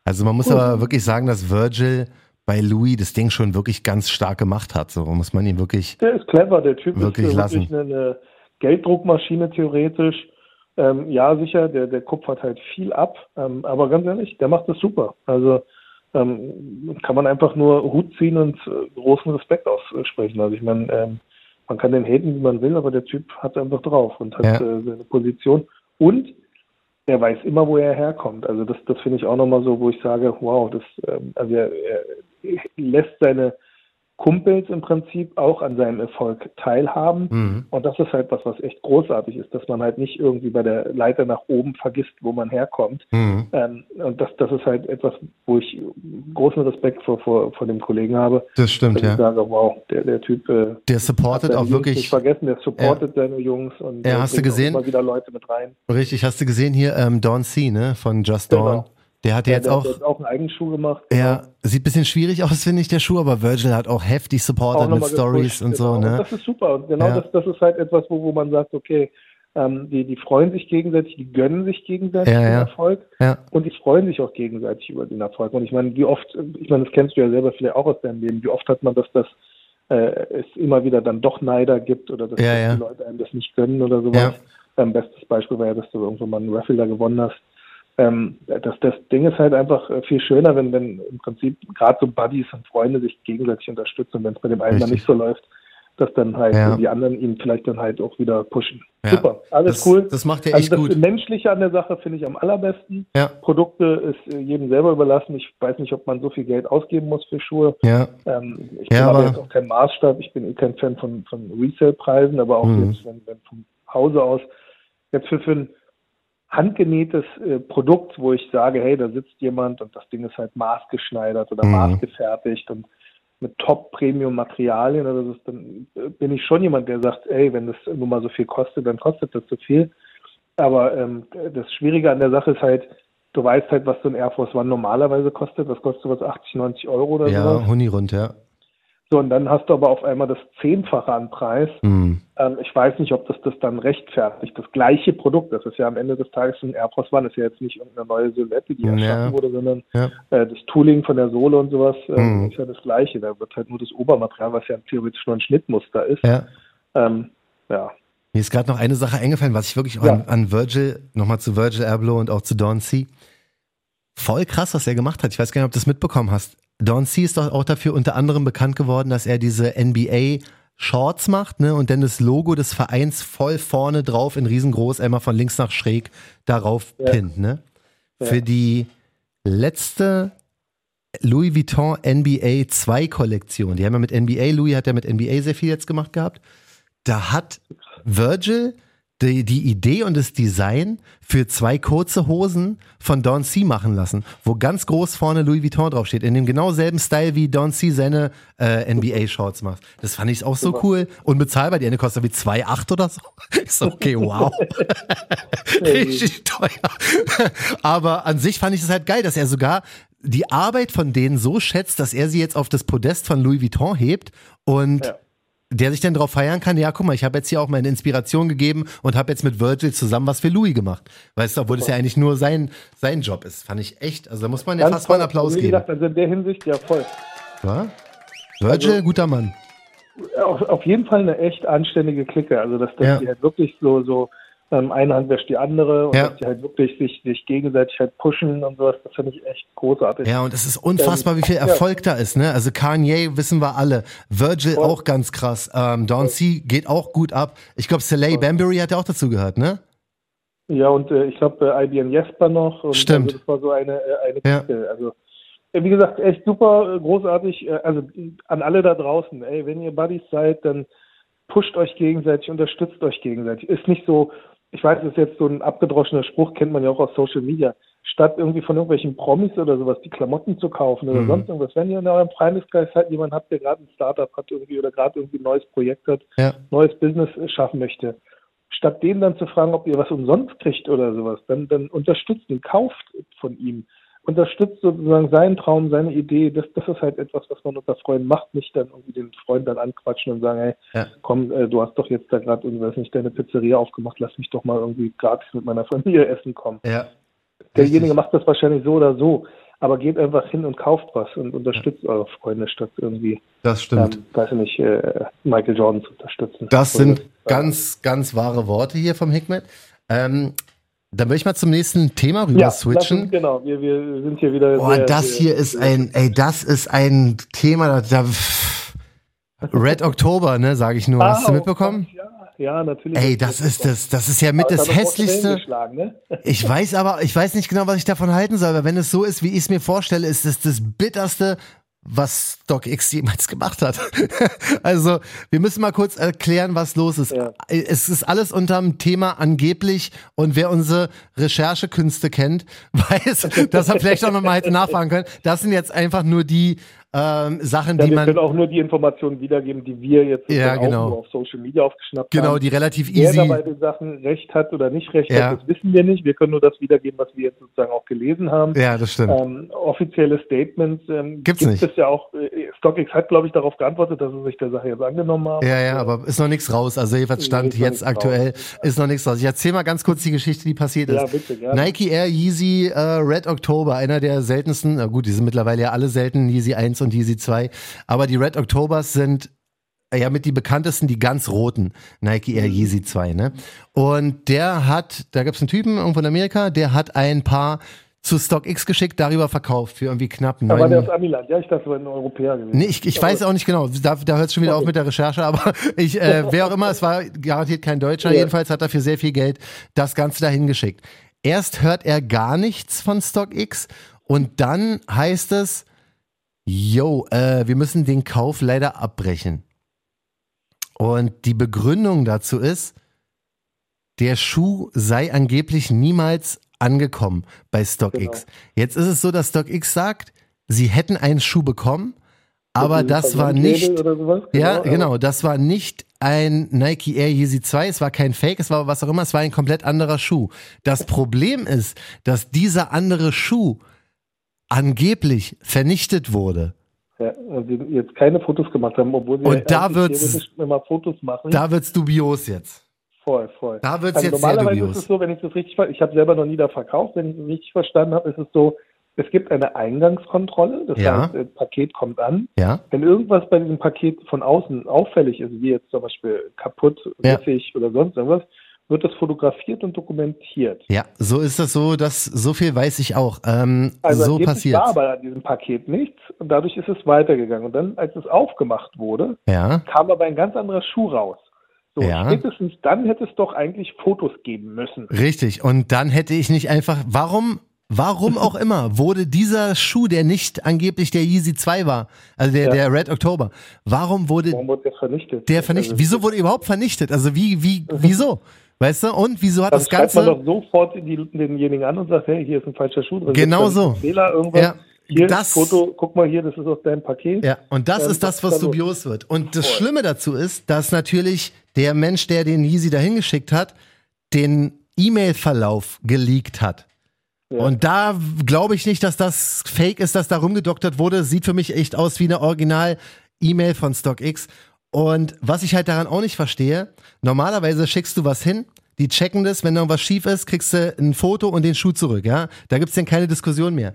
Also man muss aber wirklich sagen, dass Virgil bei Louis das Ding schon wirklich ganz stark gemacht hat. So muss man ihn wirklich. Der ist clever, der Typ Wirklich ist lassen. wirklich eine, eine Gelddruckmaschine theoretisch. Ähm, ja, sicher, der, der kupfert halt viel ab, ähm, aber ganz ehrlich, der macht das super. Also ähm, kann man einfach nur Hut ziehen und äh, großen Respekt aussprechen. Also ich meine, ähm, man kann den haten, wie man will, aber der Typ hat einfach drauf und hat Ja. äh, seine Position. Und er weiß immer, wo er herkommt. Also das, das finde ich auch nochmal so, wo ich sage, wow, das, ähm, also er, er lässt seine Kumpels im Prinzip auch an seinem Erfolg teilhaben. Mhm. Und das ist halt was, was echt großartig ist, dass man halt nicht irgendwie bei der Leiter nach oben vergisst, wo man herkommt. Mhm. Ähm, und das, das ist halt etwas, wo ich großen Respekt vor, vor, vor dem Kollegen habe. Das stimmt, Dass ich ja. sage, wow, der, der Typ äh, Der supportet auch Jungs wirklich. nicht vergessen, der supportet seine Jungs und Ja, hast du gesehen? immer wieder Leute mit rein. Richtig, hast du gesehen hier ähm, Dawn C, ne? Von Just Genau. Der hat ja jetzt der, auch. hat auch einen Eigenschuh gemacht. Ja, sieht ein bisschen schwierig aus, finde ich, der Schuh, aber Virgil hat auch heftig Auch supportet mit nochmal Stories und so, genau. ne? das ist super. Und genau Ja. das, das ist halt etwas, wo, wo man sagt, okay, ähm, die, die freuen sich gegenseitig, die gönnen sich gegenseitig Ja, den ja. Erfolg Ja. und die freuen sich auch gegenseitig über den Erfolg. Und ich meine, wie oft, ich meine, das kennst du ja selber vielleicht auch aus deinem Leben, wie oft hat man das, dass äh, es immer wieder dann doch Neider gibt oder dass, die Leute einem das nicht gönnen oder sowas. Ähm, bestes Beispiel war ja, dass du irgendwann mal einen Raffle da gewonnen hast. Ähm, das, das Ding ist halt einfach äh, viel schöner, wenn, wenn im Prinzip gerade so Buddies und Freunde sich gegenseitig unterstützen und wenn es bei dem einen mal Richtig. nicht so läuft, dass dann halt Ja. die anderen ihn vielleicht dann halt auch wieder pushen. Ja. Super, alles das, cool. Das macht er Also echt das gut. Menschliche an der Sache finde ich am allerbesten. Ja, Produkte ist äh, jedem selber überlassen. Ich weiß nicht, ob man so viel Geld ausgeben muss für Schuhe. ja, Ähm, ich Ja, bin aber aber- jetzt auch kein Maßstab. Ich bin eh kein Fan von, von Resale-Preisen, aber auch Mhm. jetzt, wenn, wenn vom Hause aus jetzt für, für ein handgenähtes äh, Produkt, wo ich sage, hey, da sitzt jemand und das Ding ist halt maßgeschneidert oder Mhm. maßgefertigt und mit Top-Premium-Materialien, oder das ist, dann äh, bin ich schon jemand, der sagt, ey, wenn das nun mal so viel kostet, dann kostet das so viel. Aber ähm, das Schwierige an der Sache ist halt, du weißt halt, was so ein Air Force One normalerweise kostet. Das kostet was 80, 90 Euro oder sowas. ja, Huni rund, ja. So, und dann hast du aber auf einmal das Zehnfache an Preis. Hm. Ähm, ich weiß nicht, ob das das dann rechtfertigt. Das gleiche Produkt, das ist ja am Ende des Tages ein Air Force One, ist ja jetzt nicht irgendeine neue Silhouette, die Ja. erschaffen wurde, sondern Ja. äh, das Tooling von der Sohle und sowas äh, Mhm. ist ja das gleiche. Da wird halt nur das Obermaterial, was ja theoretisch nur ein Schnittmuster ist. ja. Ähm, ja. Mir ist gerade noch eine Sache eingefallen, was ich wirklich Ja. an, an Virgil, nochmal zu Virgil Abloh und auch zu Dawn C. Voll krass, was er gemacht hat. Ich weiß gar nicht, ob du das mitbekommen hast. Dawn C ist doch auch dafür unter anderem bekannt geworden, dass er diese NBA Shorts macht, ne, und dann das Logo des Vereins voll vorne drauf in riesengroß einmal von links nach schräg darauf Ja. pinnt, ne? Ja. Für die letzte Louis Vuitton NBA 2 Kollektion. Die haben ja mit NBA, Louis hat ja mit NBA sehr viel jetzt gemacht gehabt. Da hat Virgil die, die Idee und das Design für zwei kurze Hosen von Don C machen lassen, wo ganz groß vorne Louis Vuitton draufsteht, in dem genau selben Style wie Don C seine äh, NBA-Shorts macht. Das fand ich auch so Super. cool. Und bezahlbar, die eine kostet wie 2,8 oder so. Ist okay, wow. Richtig teuer. Aber an sich fand ich es halt geil, dass er sogar die Arbeit von denen so schätzt, dass er sie jetzt auf das Podest von Louis Vuitton hebt und Ja. Der sich dann darauf feiern kann, ja, guck mal, ich habe jetzt hier auch meine Inspiration gegeben und habe jetzt mit Virgil zusammen was für Louis gemacht. Weißt du, obwohl das ja eigentlich nur sein, sein Job ist. Fand ich echt, also da muss man ja Ganz fast mal einen. Applaus Wie geben. gesagt, also in der Hinsicht, ja voll. Ja? Virgil, Also- guter Mann. Auf, auf jeden Fall eine echt anständige Clique. Also dass, dass Ja. die halt wirklich so, so ähm, eine Hand wäscht die andere und Ja. dass die halt wirklich sich, sich gegenseitig halt pushen und sowas, das finde ich echt großartig. Ja, und es ist unfassbar, wie viel ja. Erfolg da ist, ne? Also Kanye wissen wir alle. Virgil Voll. auch ganz krass. Ähm, Dawn C geht auch gut ab. Ich glaube, Soleil Bambury hat ja auch dazu gehört, ne? Ja, und äh, ich glaube, äh, IBM Jesper noch. Und Stimmt. Also das war so eine, äh, eine Ja. Also, äh, wie gesagt, echt super, äh, großartig. Äh, also an alle da draußen, ey, wenn ihr Buddies seid, dann pusht euch gegenseitig, unterstützt euch gegenseitig. Ist nicht so, ich weiß, das ist jetzt so ein abgedroschener Spruch, kennt man ja auch aus Social Media. Statt irgendwie von irgendwelchen Promis oder sowas die Klamotten zu kaufen oder Mhm. sonst irgendwas, wenn ihr in eurem Freundeskreis halt jemanden habt, der gerade ein Startup hat irgendwie oder gerade irgendwie ein neues Projekt hat, Ja. neues Business schaffen möchte, statt den dann zu fragen, ob ihr was umsonst kriegt oder sowas, dann, dann unterstützt ihn, kauft von ihm, unterstützt sozusagen seinen Traum, seine Idee. Das, das ist halt etwas, was man unter Freunden macht, nicht dann irgendwie den Freund dann anquatschen und sagen, hey, Ja. komm, äh, du hast doch jetzt da gerade irgendwas nicht deine Pizzeria aufgemacht, lass mich doch mal irgendwie gratis mit meiner Familie essen kommen. Ja. Derjenige macht das wahrscheinlich so oder so, aber geht einfach hin und kauft was und unterstützt eure Freunde, statt irgendwie, Das stimmt. ähm, weiß ich nicht, äh, Michael Jordan zu unterstützen. Das sind ganz, ganz wahre Worte hier vom Hikmet. Ähm, dann will ich mal zum nächsten Thema rüber ja, switchen. uns- genau, wir, wir sind hier wieder. Boah, das sehr- hier ist ein, ey, das ist ein Thema, da, Red Oktober, ne, sage ich nur. Ah, Hast du oh mitbekommen? Ja, ja, natürlich. Ey, das ist das, das ist ja mit das doch hässlichste. Ne? Ich weiß aber, ich weiß nicht genau, was ich davon halten soll, aber wenn es so ist, wie ich es mir vorstelle, ist es das bitterste, was StockX jemals gemacht hat. also, wir müssen mal kurz erklären, was los ist. Ja. Es ist alles unterm Thema angeblich und wer unsere Recherchekünste kennt, weiß, dass er vielleicht auch nochmal hätte nachfragen können. Das sind jetzt einfach nur die ähm, Sachen, Ja, die wir man, können auch nur die Informationen wiedergeben, die wir jetzt Ja, genau. auch nur auf Social Media aufgeschnappt genau, haben. die relativ Wer easy. da bei den Sachen recht hat oder nicht recht Ja. hat, das wissen wir nicht. Wir können nur das wiedergeben, was wir jetzt sozusagen auch gelesen haben. Ja, das stimmt. Ähm, offizielle Statements ähm, Gibt's gibt nicht. es ja auch. Äh, StockX hat, glaube ich, darauf geantwortet, dass sie sich der Sache jetzt angenommen haben. Ja, ja, aber ist noch nichts raus. Also jedenfalls stand jetzt aktuell, raus. ist noch nichts raus. Ich erzähle mal ganz kurz die Geschichte, die passiert ist. Ja, bitte, gerne. Nike Air Yeezy äh, Red October, einer der seltensten, na gut, die sind mittlerweile ja alle selten, Yeezy 1 und Yeezy 2, aber die Red Octobers sind äh, ja mit die bekanntesten, die ganz roten Nike Air Yeezy 2, ne? Und der hat, da gibt's einen Typen irgendwo in Amerika, der hat ein paar zu StockX geschickt, darüber verkauft für irgendwie knapp Da war der aus neun. Amiland. Ja, ich dachte, es war ein Europäer gewesen. Nee, ich, ich weiß auch nicht genau. Da, da hört es schon wieder auf mit der Recherche, aber ich, äh, wer auch immer, es war garantiert kein Deutscher. Ja. Jedenfalls hat er für sehr viel Geld das Ganze dahin geschickt. Erst hört er gar nichts von StockX und dann heißt es, yo, äh, wir müssen den Kauf leider abbrechen. Und die Begründung dazu ist, der Schuh sei angeblich niemals angekommen bei StockX. Genau. Jetzt ist es so, dass StockX sagt, sie hätten einen Schuh bekommen, aber das war nicht, sowas. ja, aber- genau, das war nicht ein Nike Air Yeezy 2, es war kein Fake, es war was auch immer, es war ein komplett anderer Schuh. Das Problem ist, dass dieser andere Schuh angeblich vernichtet wurde. Ja, sie jetzt keine Fotos gemacht haben, obwohl sie Und da wird's- immer Fotos machen. Da wird's dubios jetzt. voll, voll. Da wird's Also jetzt normalerweise dubios. ist es so, wenn ich das richtig ich habe selber noch nie da verkauft, wenn ich es richtig verstanden habe, ist es so, es gibt eine Eingangskontrolle, das Ja. heißt, das Paket kommt an. Ja, Wenn irgendwas bei diesem Paket von außen auffällig ist, wie jetzt zum Beispiel kaputt, Ja. oder sonst irgendwas, wird das fotografiert und dokumentiert. ja, so ist das so, dass so viel weiß ich auch. Ähm, Also so passiert. war aber an diesem Paket nichts und dadurch ist es weitergegangen. Und dann, als es aufgemacht wurde, Ja, kam aber ein ganz anderer Schuh raus. So, Ja. spätestens dann hätte es doch eigentlich Fotos geben müssen. richtig. Und dann hätte ich nicht einfach, warum, warum auch immer, wurde dieser Schuh, der nicht angeblich der Yeezy 2 war, also der, Ja. der Red October, warum wurde Warum wurde der vernichtet? der vernichtet? Also, Wieso wurde er überhaupt vernichtet? Also wie, wie, wieso? Weißt du? Und wieso hat Dann das schreibt man Ganze. doch sofort die, denjenigen an und sagt, hey, hier ist ein falscher Schuh drin. Genau so. Fehler, irgendwas. Ja, hier das- das Foto, guck mal hier, das ist aus deinem Paket. Ja, und das Ähm, ist das, was dubios wird. Und das. Schlimme dazu ist, dass natürlich der Mensch, der den Yeezy dahin geschickt hat, den E-Mail-Verlauf geleakt hat. Ja. Und da glaube ich nicht, dass das Fake ist, dass da rumgedoktert wurde. Sieht für mich echt aus wie eine Original-E-Mail von StockX. Und was ich halt daran auch nicht verstehe, normalerweise schickst du was hin, die checken das, wenn da was schief ist, kriegst du ein Foto und den Schuh zurück, ja? Da gibt's dann keine Diskussion mehr.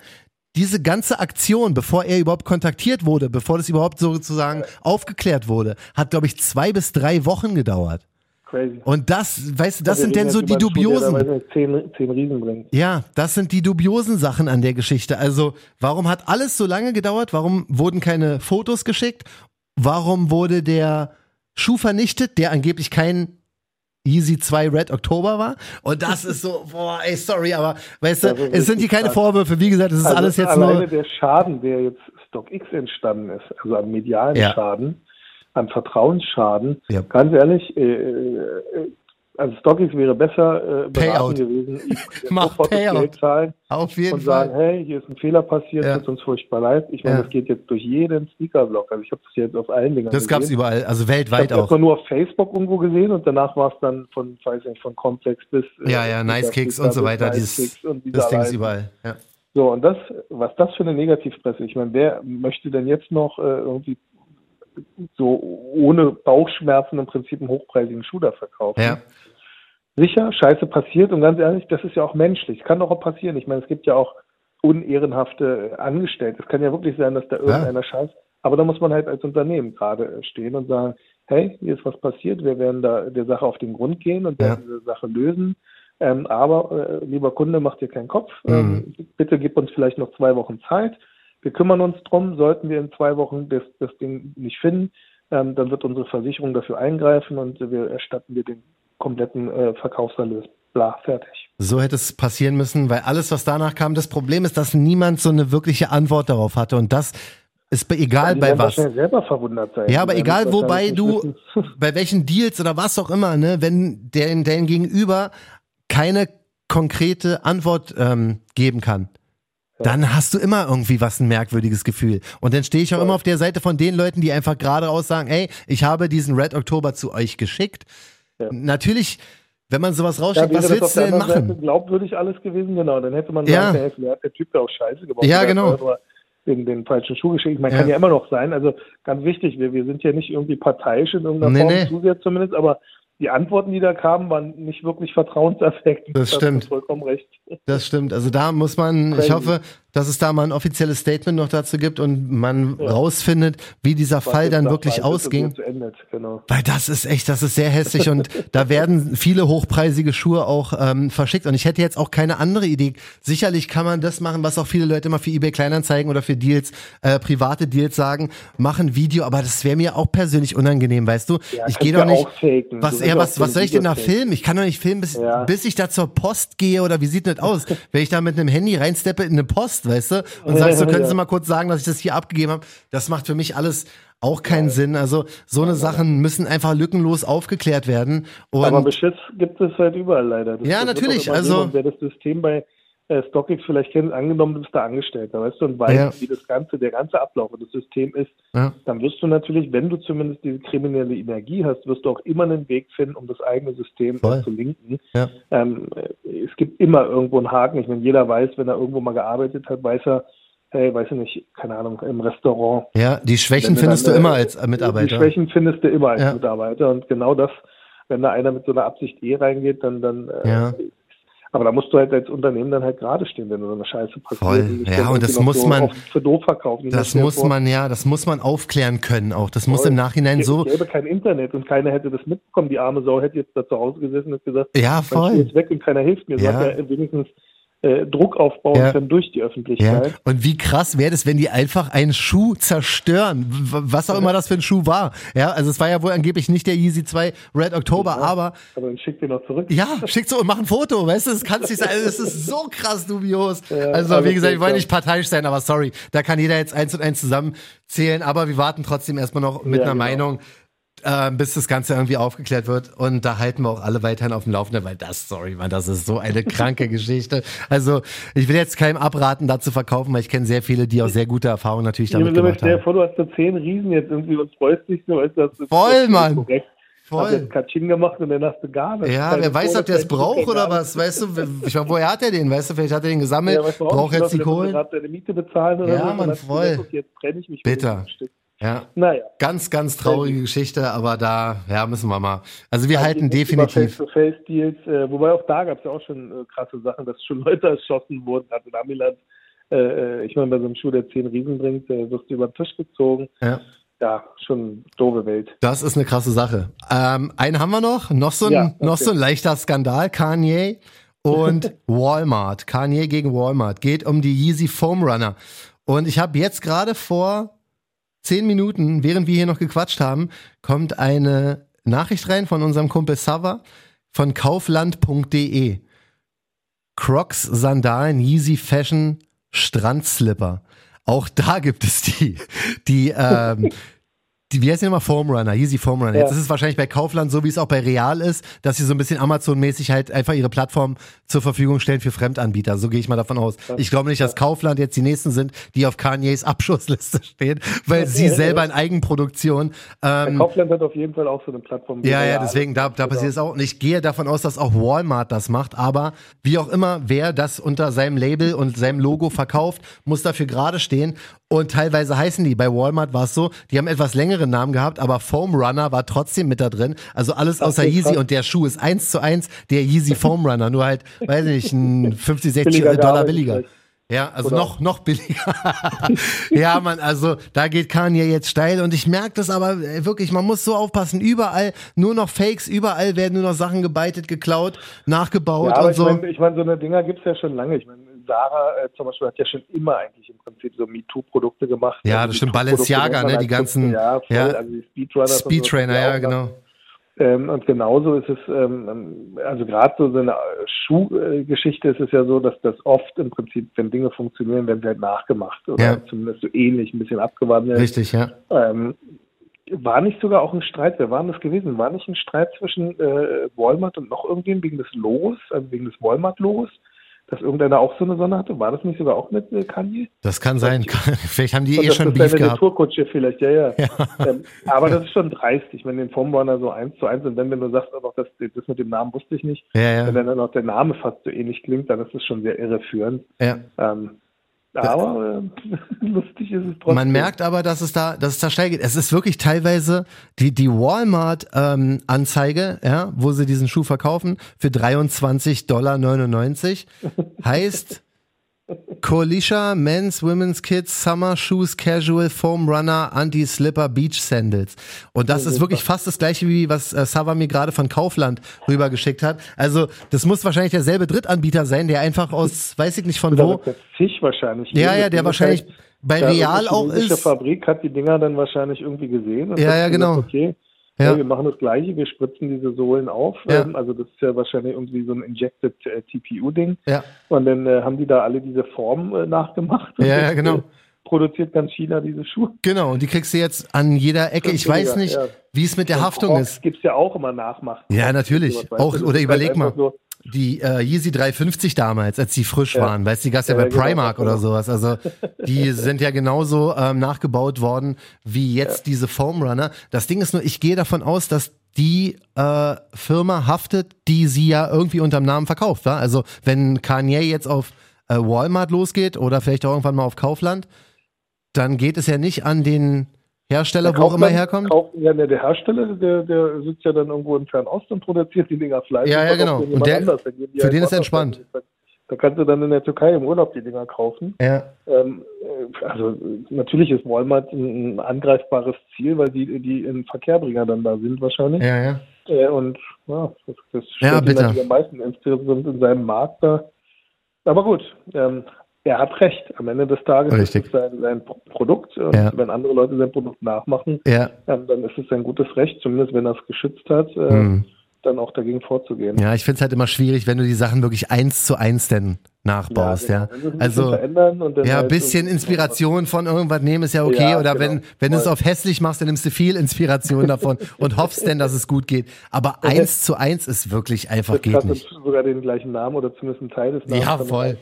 Diese ganze Aktion, bevor er überhaupt kontaktiert wurde, bevor das überhaupt sozusagen aufgeklärt wurde, hat, glaube ich, zwei bis drei Wochen gedauert. Crazy. Und das, weißt du, das Wir sind reden denn so die Schuh, dubiosen. Nicht, zehn, zehn Riesen bringt. Ja, das sind die dubiosen Sachen an der Geschichte. Also, warum hat alles so lange gedauert? Warum wurden keine Fotos geschickt? Warum wurde der Schuh vernichtet, der angeblich kein Easy 2 Red Oktober war? Und das ist so, boah, ey, sorry, aber weißt du, es sind hier keine. Vorwürfe. Wie gesagt, es ist also alles jetzt alleine nur. der Schaden, der jetzt StockX entstanden ist, also am medialen Ja. Schaden, am Vertrauensschaden, Ja. ganz ehrlich, äh, äh, also StockX wäre besser äh, beraten Payout. gewesen, Mach sofort das Payout. Geld zahlen Auf jeden und sagen, Fall. hey, hier ist ein Fehler passiert, Ja. tut uns furchtbar leid. Ich meine, Ja. das geht jetzt durch jeden Sneaker-Blog. Also ich habe das jetzt auf allen Dingern Das gab's gesehen. überall, also Ich weltweit habe auch. erstmal nur auf Facebook irgendwo gesehen und danach war es dann von, weiß nicht, von Complex bis äh, Ja, ja, Nice Kicks und so weiter. Nice Dieses, das Ding ist überall. Ja. So, und das, was das für eine Negativpresse? Ich meine, wer möchte denn jetzt noch äh, irgendwie so ohne Bauchschmerzen im Prinzip einen hochpreisigen Schuh da verkaufen? ja. Sicher, Scheiße passiert und ganz ehrlich, das ist ja auch menschlich. Kann doch auch passieren. Ich meine, es gibt ja auch unehrenhafte Angestellte. Es kann ja wirklich sein, dass da irgendeiner scheißt. Aber da muss man halt als Unternehmen gerade äh, stehen und sagen, hey, hier ist was passiert, wir werden da der Sache auf den Grund gehen und werden diese Sache lösen. Ähm, aber, äh, lieber Kunde, mach dir keinen Kopf. Ähm, bitte gib uns vielleicht noch zwei Wochen Zeit. Wir kümmern uns drum. Sollten wir in zwei Wochen das, das Ding nicht finden, ähm, dann wird unsere Versicherung dafür eingreifen und wir erstatten dir den kompletten äh, Verkaufserlös. Bla, fertig. So hätte es passieren müssen, weil alles, was danach kam, das Problem ist, dass niemand so eine wirkliche Antwort darauf hatte. Und das ist bei, egal Die bei werden was. selber verwundert sein. Ja, aber werden egal, wobei du, bei welchen Deals oder was auch immer, ne, wenn der, der Gegenüber keine konkrete Antwort ähm, geben kann, dann hast du immer irgendwie was ein merkwürdiges Gefühl. Und dann stehe ich auch immer auf der Seite von den Leuten, die einfach geradeaus sagen, ey, ich habe diesen Red Oktober zu euch geschickt. Ja. Natürlich, wenn man sowas rausschickt, was willst du denn anderen Seite machen? glaubwürdig alles gewesen, genau. Dann hätte man Ja. sagen, hey, hat der Typ da auch Scheiße gebaut. Ja, genau. Den, den falschen Schuh geschickt. Man Ja. kann ja immer noch sein. Also ganz wichtig, wir, wir sind ja nicht irgendwie parteiisch in irgendeiner Nee, Form, nee. zu sehr zumindest, aber die Antworten, die da kamen, waren nicht wirklich vertrauenserweckend. Das stimmt. vollkommen recht. Das stimmt. Also da muss man, ich hoffe, dass es da mal ein offizielles Statement noch dazu gibt und man ja. rausfindet, wie dieser Fall dann wirklich ausging. Endet, genau. Weil das ist echt, das ist sehr hässlich und da werden viele hochpreisige Schuhe auch ähm, verschickt und ich hätte jetzt auch keine andere Idee. Sicherlich kann man das machen, was auch viele Leute immer für eBay Kleinanzeigen oder für Deals, äh, private Deals sagen, machen Video, aber das wäre mir auch persönlich unangenehm, weißt du? Ja, ich gehe doch nicht, was, ja, was, was soll ich denn da filmen? Ich kann doch nicht filmen, bis, bis ich da zur Post gehe oder wie sieht das aus? Wenn ich da mit einem Handy reinsteppe in eine Post, weißt du, und sagst, so können Sie mal kurz sagen, dass ich das hier abgegeben habe, das macht für mich alles auch keinen. Sinn. Also so eine Sachen müssen einfach lückenlos aufgeklärt werden. Und Aber Beschiss gibt es halt überall leider. Das ja, natürlich. Also wer das System bei äh, StockX vielleicht kennt, angenommen, du bist da Angestellter, weißt du, und weißt, ja. wie das ganze, der ganze Ablauf des Systems ist, ja. dann wirst du natürlich, wenn du zumindest diese kriminelle Energie hast, wirst du auch immer einen Weg finden, um das eigene System zu linken. Ja. Ähm, es gibt immer irgendwo einen Haken. Ich meine, jeder weiß, wenn er irgendwo mal gearbeitet hat, weiß er, hey, weiß ich nicht, keine Ahnung, im Restaurant. Ja, die Schwächen findest dann, du immer als Mitarbeiter. Die Schwächen findest du immer als ja. Mitarbeiter und genau das, wenn da einer mit so einer Absicht eh reingeht, dann, dann äh, ja. Aber da musst du halt als Unternehmen dann halt gerade stehen, wenn du so eine Scheiße passiert. Voll. Ja, und das muss so man, für doof verkaufen. Das muss vor. man, ja, das muss man aufklären können auch. Das Voll. muss im Nachhinein so. Es gäbe kein Internet und keiner hätte das mitbekommen. Die arme Sau hätte jetzt da zu Hause gesessen und gesagt, ja, voll. Ich jetzt weg und keiner hilft mir. Ja. ja wenigstens äh, Druck aufbauen ja. können durch die Öffentlichkeit. Ja. Und wie krass wäre das, wenn die einfach einen Schuh zerstören, was auch immer das für ein Schuh war. Ja, also es war ja wohl angeblich nicht der Yeezy 2 Red October, ja, aber. Aber dann schickt den noch zurück. Ja, schickt so und mach ein Foto, weißt du, das kann nicht sein. Das ist so krass dubios. also wie gesagt, ich wollte nicht parteiisch sein, aber sorry, da kann jeder jetzt eins und eins zusammenzählen, aber wir warten trotzdem erstmal noch mit einer genau. Meinung äh, bis das Ganze irgendwie aufgeklärt wird. Und da halten wir auch alle weiterhin auf dem Laufenden, weil das, sorry, man, das ist so eine kranke Geschichte. Also ich will jetzt keinem abraten, da zu verkaufen, weil ich kenne sehr viele, die auch sehr gute Erfahrungen natürlich damit ja, gemacht haben. Vor, du hast da zehn Riesen jetzt irgendwie und freust dich so, weißt du, das Voll, Mann. Korrekt. Voll. Katsching gemacht und dann hast du gar nichts. Ja, wer weiß, ob der es braucht oder was, weißt du? Ich meine, woher hat er den? Weißt du, vielleicht hat er den gesammelt, ja, braucht jetzt die Kohlen. Hat er eine Miete bezahlen oder ja, so, man, voll. Jetzt trenne ich mich Bitter. Ja. Naja. Ganz, ganz traurige Geschichte, aber da, ja, müssen wir mal. Also wir ja, halten definitiv. Face-to-Face-Deals, äh, wobei auch da gab es ja auch schon äh, krasse Sachen, dass schon Leute erschossen wurden, gerade in Amiland. Äh, äh, ich meine, bei so einem Schuh, der zehn Riesen bringt, wirst du über den Tisch gezogen. Ja. Ja, schon doofe Welt. Das ist eine krasse Sache. Ähm, einen haben wir noch, noch so ein, ja, okay. noch so ein leichter Skandal, Kanye und Walmart. Kanye gegen Walmart. Geht um die Yeezy Foam Runner. Und ich habe jetzt gerade vor zehn Minuten, während wir hier noch gequatscht haben, kommt eine Nachricht rein von unserem Kumpel Sava von kaufland.de. Crocs, Sandalen, Yeezy Fashion, Strandslipper. Auch da gibt es die, die, ähm, die, wie heißt die nochmal? Foamrunner, Easy Foamrunner. Ja. Jetzt ist es wahrscheinlich bei Kaufland so, wie es auch bei Real ist, dass sie so ein bisschen Amazon-mäßig halt einfach ihre Plattform zur Verfügung stellen für Fremdanbieter. So gehe ich mal davon aus. Ich glaube nicht, dass Kaufland jetzt die nächsten sind, die auf Kanyes Abschussliste stehen, weil sie selber in Eigenproduktion. Ähm, Kaufland hat auf jeden Fall auch so eine Plattform. Ja, ja, deswegen, da, da passiert es auch. Und ich gehe davon aus, dass auch Walmart das macht. Aber wie auch immer, wer das unter seinem Label und seinem Logo verkauft, muss dafür gerade stehen. Und teilweise heißen die, bei Walmart war es so, die haben etwas längeren Namen gehabt, aber Foam Runner war trotzdem mit da drin. Also alles außer Yeezy und der Schuh ist eins zu eins der Yeezy Foam Runner, nur halt, weiß ich nicht, ein 50, 60 billiger Dollar billiger. Ja, also Oder? noch, noch billiger. ja, man, also da geht Kanye jetzt steil und ich merke das aber wirklich, man muss so aufpassen. Überall nur noch Fakes, überall werden nur noch Sachen gebeitet, geklaut, nachgebaut ja, und so. Ich meine, ich mein, so eine Dinger gibt's ja schon lange. Ich meine, Sarah äh, zum Beispiel hat ja schon immer eigentlich im Prinzip so MeToo-Produkte gemacht. Ja, also das stimmt. Balenciaga, ne? Die ganzen. Ja, voll, ja. Also die Speedrunner. Speedtrainer, ja, genau. Ähm, und genauso ist es, ähm, also gerade so, so eine Schuhgeschichte ist es ja so, dass das oft im Prinzip, wenn Dinge funktionieren, werden sie halt nachgemacht oder ja. zumindest so ähnlich, ein bisschen abgewandelt. Richtig, ja. Ähm, war nicht sogar auch ein Streit, wer war denn das gewesen? War nicht ein Streit zwischen äh, Walmart und noch irgendwem wegen des Logos, also wegen des Walmart-Logos? Dass irgendeiner auch so eine Sonne hatte? War das nicht sogar auch mit äh, Kanye? Das kann sein. vielleicht haben die eh schon Beef gehabt. Tourkutsche vielleicht, ja, ja. ja. Ähm, aber das ist schon dreist. Ich meine, den Formwarner so eins zu eins und wenn, wenn du sagst, auch das, das mit dem Namen wusste ich nicht, ja, ja. wenn dann auch der Name fast so ähnlich klingt, dann ist das schon sehr irreführend. Ja. Ähm, aber äh, lustig ist es trotzdem. Man merkt aber, dass es da, dass es da steil geht. Es ist wirklich teilweise die, die Walmart-Anzeige, ähm, ja, wo sie diesen Schuh verkaufen, für 23,99 Dollar heißt Coalition Men's, Women's Kids, Summer Shoes, Casual, Foam Runner, Anti-Slipper, Beach Sandals. Und das ist wirklich fast das gleiche, wie was äh, Sava mir gerade von Kaufland rübergeschickt hat. Also, das muss wahrscheinlich derselbe Drittanbieter sein, der einfach aus, weiß ich nicht von wo. Fisch wahrscheinlich. Ja, ja, der wahrscheinlich bei Real auch ist. Die Fabrik hat die Dinger dann wahrscheinlich irgendwie gesehen. ja, ja, genau. Gesagt, okay, ja. wir machen das Gleiche, wir spritzen diese Sohlen auf. Ja. Ähm, also das ist ja wahrscheinlich irgendwie so ein Injected äh, TPU-Ding. Ja. Und dann äh, haben die da alle diese Form äh, nachgemacht. Ja, genau. Äh, produziert ganz China diese Schuhe. Genau, und die kriegst du jetzt an jeder Ecke. Ich weiß nicht, wie es mit der Und Haftung Crocs ist. gibt's ja auch immer Nachmachen. Ja, natürlich. Auch, oder ist überleg halt mal. So, die äh, Yeezy 350 damals, als die frisch Ja. waren, weißt du, die gab's ja, Ja, bei genau. Primark oder sowas. Also die sind ja genauso ähm, nachgebaut worden wie jetzt diese Foam Runner. Das Ding ist nur, ich gehe davon aus, dass die äh, Firma haftet, die sie ja irgendwie unterm Namen verkauft. Wa? Also wenn Kanye jetzt auf äh, Walmart losgeht oder vielleicht auch irgendwann mal auf Kaufland, dann geht es ja nicht an den Hersteller, wo auch immer herkommt. Kauf, ja, ne, der Hersteller, der, der sitzt ja dann irgendwo in Fernost und produziert die Dinger Fleisch. Ja, ja, genau. Und der- für halt den ist entspannt. Da kannst du dann in der Türkei im Urlaub die Dinger kaufen. Ja. Ähm, äh, also natürlich ist Walmart ein, angreifbares Ziel, weil die, die in Verkehrbringer dann da sind wahrscheinlich. Ja, ja. Äh, und ja, das, das Ja, stellt natürlich am meisten insgesamt in seinem Markt da. Aber gut, ähm, er hat recht. Am Ende des Tages Richtig. ist es sein, sein Pro- Produkt. Und Ja. wenn andere Leute sein Produkt nachmachen, Ja. ähm, dann ist es sein gutes Recht, zumindest wenn er es geschützt hat, äh, Hm. Dann auch dagegen vorzugehen. Ja, ich find's halt immer schwierig, wenn du die Sachen wirklich eins zu eins denn nachbaust, ja. genau. Es ein bisschen Also, ja, halt bisschen Inspiration von irgendwas nehmen ist ja okay. Ja, Oder genau. wenn, wenn du es auf hässlich machst, dann nimmst du viel Inspiration davon und hoffst denn, dass es gut geht. Aber eins zu eins ist wirklich einfach Das geht nicht. sogar den gleichen Namen oder zumindest einen Teil des Namens. Ja, voll.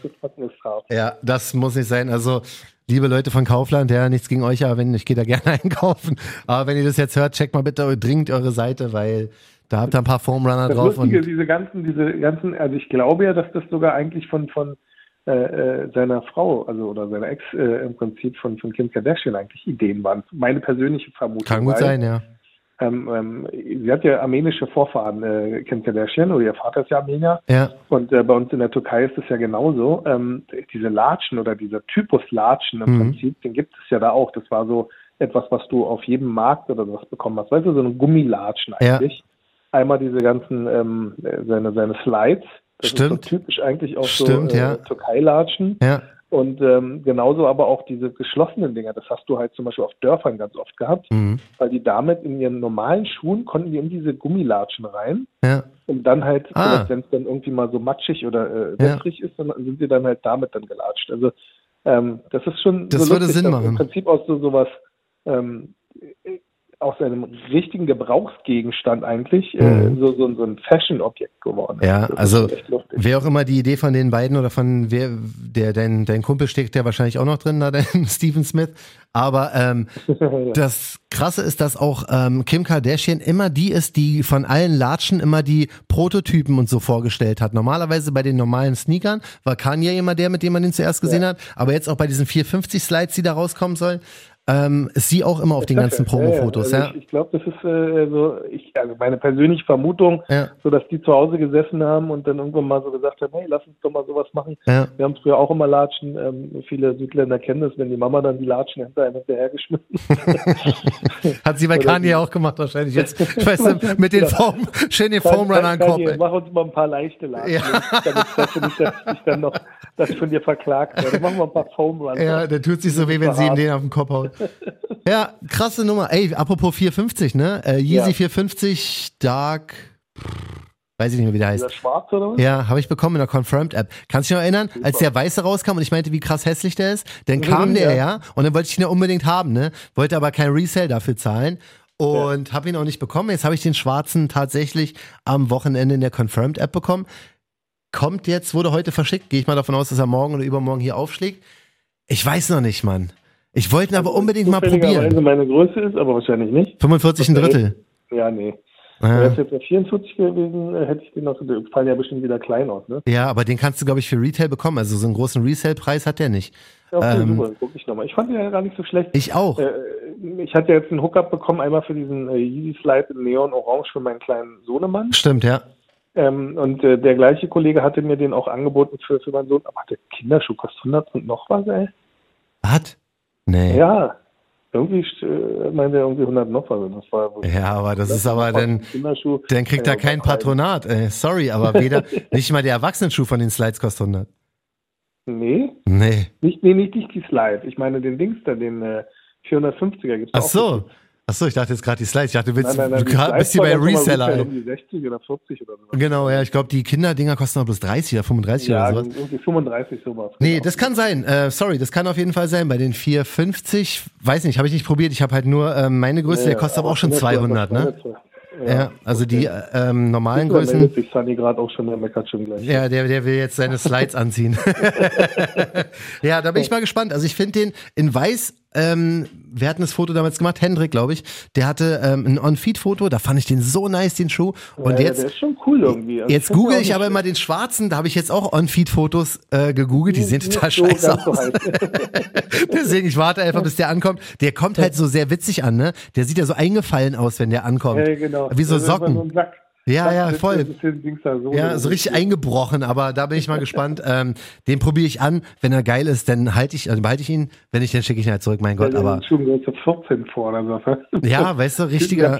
Ja, das muss nicht sein. Also, liebe Leute von Kaufland, ja, nichts gegen euch, aber wenn, ich gehe da gerne einkaufen. Aber wenn ihr das jetzt hört, checkt mal bitte dringend eure Seite, weil da habt ihr ein paar Foam Runner Das drauf Lustige, und diese ganzen, diese ganzen, also ich glaube ja, dass das sogar eigentlich von, von äh, äh, seiner Frau, also oder seiner Ex äh, im Prinzip von, von Kim Kardashian eigentlich Ideen waren. Meine persönliche Vermutung. kann gut sein, ja. Ähm, ähm, sie hat ja armenische Vorfahren, äh, Kim Kardashian, oder ihr Vater ist ja Armenier. Ja, Und äh, bei uns in der Türkei ist es ja genauso. Ähm, diese Latschen oder dieser Typus Latschen im Mhm. Prinzip, den gibt es ja da auch. Das war so etwas, was du auf jedem Markt oder was bekommen hast. Weißt du, so ein Gummilatschen Ja. Einmal diese ganzen, ähm, äh, seine, seine Slides. Das Stimmt. ist so typisch eigentlich auch Stimmt, so äh, ja. Türkei-Latschen. ja, Und ähm, genauso aber auch diese geschlossenen Dinger. Das hast du halt zum Beispiel auf Dörfern ganz oft gehabt, mhm. weil die damit in ihren normalen Schuhen konnten die in diese Gummilatschen rein ja. um dann halt, Ah. wenn es dann irgendwie mal so matschig oder äh, Ja. wässrig ist, dann sind sie dann halt damit dann gelatscht. Also ähm, das ist schon Das so würde lustig, Sinn machen. Im Prinzip aus so sowas ähm, äh, aus einem richtigen Gebrauchsgegenstand eigentlich äh, Mhm. so, so, so ein Fashion-Objekt geworden. Ja, Das also wer auch immer die Idee von den beiden oder von wer, der, dein, dein Kumpel steckt ja wahrscheinlich auch noch drin, da, dein Steven Smith. Aber ähm, das Krasse ist, dass auch ähm, Kim Kardashian immer die ist, die von allen Latschen immer die Prototypen und so vorgestellt hat. Normalerweise bei den normalen Sneakern war Kanye immer der, mit dem man den zuerst gesehen hat. Aber jetzt auch bei diesen 450 Slides, die da rauskommen sollen, ähm, sie auch immer auf den ganzen Promo-Fotos. Ja, Ja. Also ich ich glaube, das ist äh, so, ich, also meine persönliche Vermutung, ja, so dass die zu Hause gesessen haben und dann irgendwann mal so gesagt haben, hey, lass uns doch mal sowas machen. ja. Wir haben früher auch immer Latschen. Ähm, viele Südländer kennen das, wenn die Mama dann die Latschen hinter einem hinterhergeschmissen. Hat sie bei Kanye auch gemacht wahrscheinlich. Jetzt, weißt du, mit den. Foam, schön den Foam Runner an den Kopf. ey. Mach uns mal ein paar leichte Latschen. Ja. Damit dass du nicht, dass ich dann noch, ich von dir verklagt werde. Machen wir ein paar Foam Runs. Ja, der tut sich so weh, wenn sie ihm den auf den Kopf haut. Ja, krasse Nummer. Ey, apropos 450, ne? Äh, Yeezy Ja. 450 Dark, weiß ich nicht mehr, wie der Dieser heißt. Schwarz oder was? Ja, habe ich bekommen in der Confirmed-App. Kannst du dich noch erinnern, als der Weiße rauskam und ich meinte, wie krass hässlich der ist? Dann kam Mhm, der ja. ja und dann wollte ich ihn ja unbedingt haben, ne? Wollte aber kein Resale dafür zahlen und habe ihn auch nicht bekommen. Jetzt habe ich den Schwarzen tatsächlich am Wochenende in der Confirmed-App bekommen. Kommt jetzt, wurde heute verschickt. Gehe ich mal davon aus, dass er morgen oder übermorgen hier aufschlägt. Ich weiß noch nicht, Mann. Ich wollte ihn aber unbedingt mal probieren. meine Größe ist, aber wahrscheinlich nicht. 45 ein Drittel. Ja, nee. Ja. Wäre es jetzt bei 44 gewesen, äh, hätte ich den noch, die fallen ja bestimmt wieder klein aus, ne? Ja, aber den kannst du, glaube ich, für Retail bekommen. Also so einen großen Resale-Preis hat der nicht. Ja, okay, Ähm, super, guck ich nochmal. Ich fand den ja gar nicht so schlecht. Ich auch. Äh, ich hatte jetzt einen Hookup bekommen, einmal für diesen äh, Yeezy Slide in Neon Orange für meinen kleinen Sohnemann. Stimmt, ja. Ähm, und äh, der gleiche Kollege hatte mir den auch angeboten für, für meinen Sohn. Aber der Kinderschuh kostet 100 und noch was, ey? Was? Nee. Ja. Irgendwie äh, meinte er irgendwie 100 noch was. Das war wohl- Ja, aber das ist aber dann, dann kriegt Ja, er kein. Patronat. Ey. Sorry, aber weder, nicht mal der Erwachsenenschuh von den Slides kostet 100. Nee, Nee. nicht, nee, nicht, nicht die Slide. Ich meine den Dings da, den äh, 450er gibt's Ach auch. so. Ach so, ich dachte jetzt gerade die Slides. Ich dachte, du willst, Nein, nein, nein, du die grad- bist hier bei Reseller. Um die 60 oder 40 oder so. Genau, ja, ich glaube, die Kinderdinger kosten noch bloß 30 oder 35 Ja, oder sowas. irgendwie 35 sowas. Nee, Genau. das kann sein. Äh, sorry, das kann auf jeden Fall sein. Bei den 450, weiß nicht, habe ich nicht probiert. Ich habe halt nur ähm, meine Größe, der Ja, kostet aber auch schon das war- 200, das war ne? so. Ja, also die äh, ähm, normalen Da Größen. meldet sich Sunny gerade auch schon, der meckert schon gleich. Ja, der, der will jetzt seine Slides anziehen. ja, da bin ich mal gespannt. Also ich finde den in weiß, ähm, wir hatten das Foto damals gemacht, Hendrik, glaube ich, der hatte ähm, ein On-Feed-Foto, da fand ich den so nice, den Schuh. Und ja, der jetzt, ist schon cool irgendwie. Also jetzt google ich aber immer den schwarzen, da habe ich jetzt auch On-Feed-Fotos äh, gegoogelt, die sehen total so scheiße aus. Deswegen, ich warte einfach, bis der ankommt. Der kommt halt so sehr witzig an, ne? Der sieht ja so eingefallen aus, wenn der ankommt. Ja, genau. Wie so Socken. So. Ja, ja, voll. ein bisschen so Ja, so richtig eingebrochen, aber da bin ich mal gespannt. Ähm, den probiere ich an. Wenn er geil ist, dann halte ich, also behalte ich ihn. Wenn nicht, dann schicke ich ihn halt zurück, mein Gott. Aber Schuhgröße 14 vor oder so. ja, weißt du, richtiger.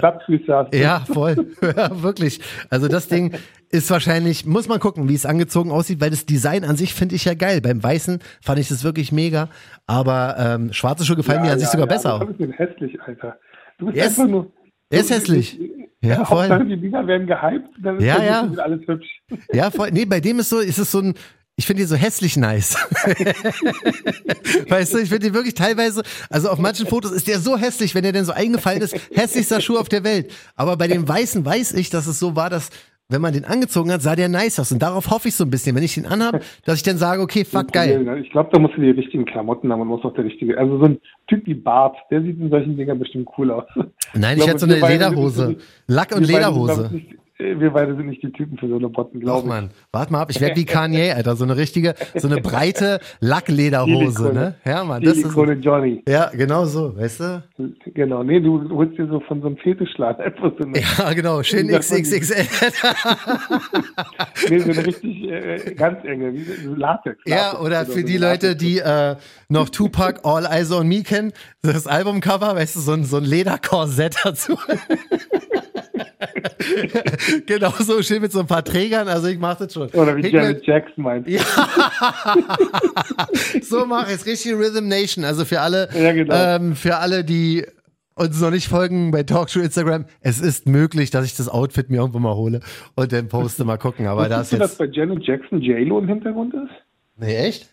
Ja, voll. ja, wirklich. Also das Ding ist wahrscheinlich, muss man gucken, wie es angezogen aussieht, weil das Design an sich finde ich ja geil. Beim Weißen fand ich das wirklich mega, aber ähm, schwarze Schuhe gefallen mir an sich sogar besser. Das ist hässlich, Alter. Du bist ist- einfach nur. Er ist hässlich. Ja, voll. Hauptsache, die Dinger werden gehypt, dann ist Ja, ja. alles hübsch. Ja, voll. Nee, bei dem ist so, ist es so ein, ich finde die so hässlich nice. weißt du, ich finde die wirklich teilweise, also auf manchen Fotos ist der so hässlich, wenn der denn so eingefallen ist, hässlichster Schuh auf der Welt. Aber bei dem Weißen weiß ich, dass es so war, dass wenn man den angezogen hat, sah der nice aus. Und darauf hoffe ich so ein bisschen, wenn ich den anhab, dass ich dann sage, okay, fuck, geil. Ich glaube, da musst du die richtigen Klamotten haben und muss auch der richtige. Also so ein Typ wie Bart, der sieht in solchen Dingern bestimmt cool aus. Nein, ich glaube, hätte so eine beide Lederhose. nicht- Lack- und wir beide Wir beide sind nicht die Typen für so eine Botten, glaube ich. Mann. Warte mal ab, ich werde wie Kanye, Alter. So eine richtige, so eine breite Lacklederhose, ne? Ja, Mann. Das ist, Silikone Johnny. ja, genau so, weißt du? Genau. Nee, du holst dir so von so einem Fetischladen etwas eine, Ja, genau. Schön? XXXL. nee, so eine richtig äh, ganz enge, wie so Latex. Ja, oder für die Leute, die äh, noch Tupac All Eyes on Me kennen, das Albumcover, weißt du, so ein, so ein Lederkorsett dazu. genau so schön mit so ein paar Trägern, also ich mach das schon. Oder wie Janet Jackson meint. Ja. so mache ich es. Richtig Rhythm Nation. Also für alle, Ja, genau. ähm, für alle, die uns noch nicht folgen bei Talkshow Instagram, es ist möglich, dass ich das Outfit mir irgendwo mal hole und dann poste mal gucken. Aber da ist Wusstest du, dass bei Janet Jackson J-Lo im Hintergrund ist? Nee, echt?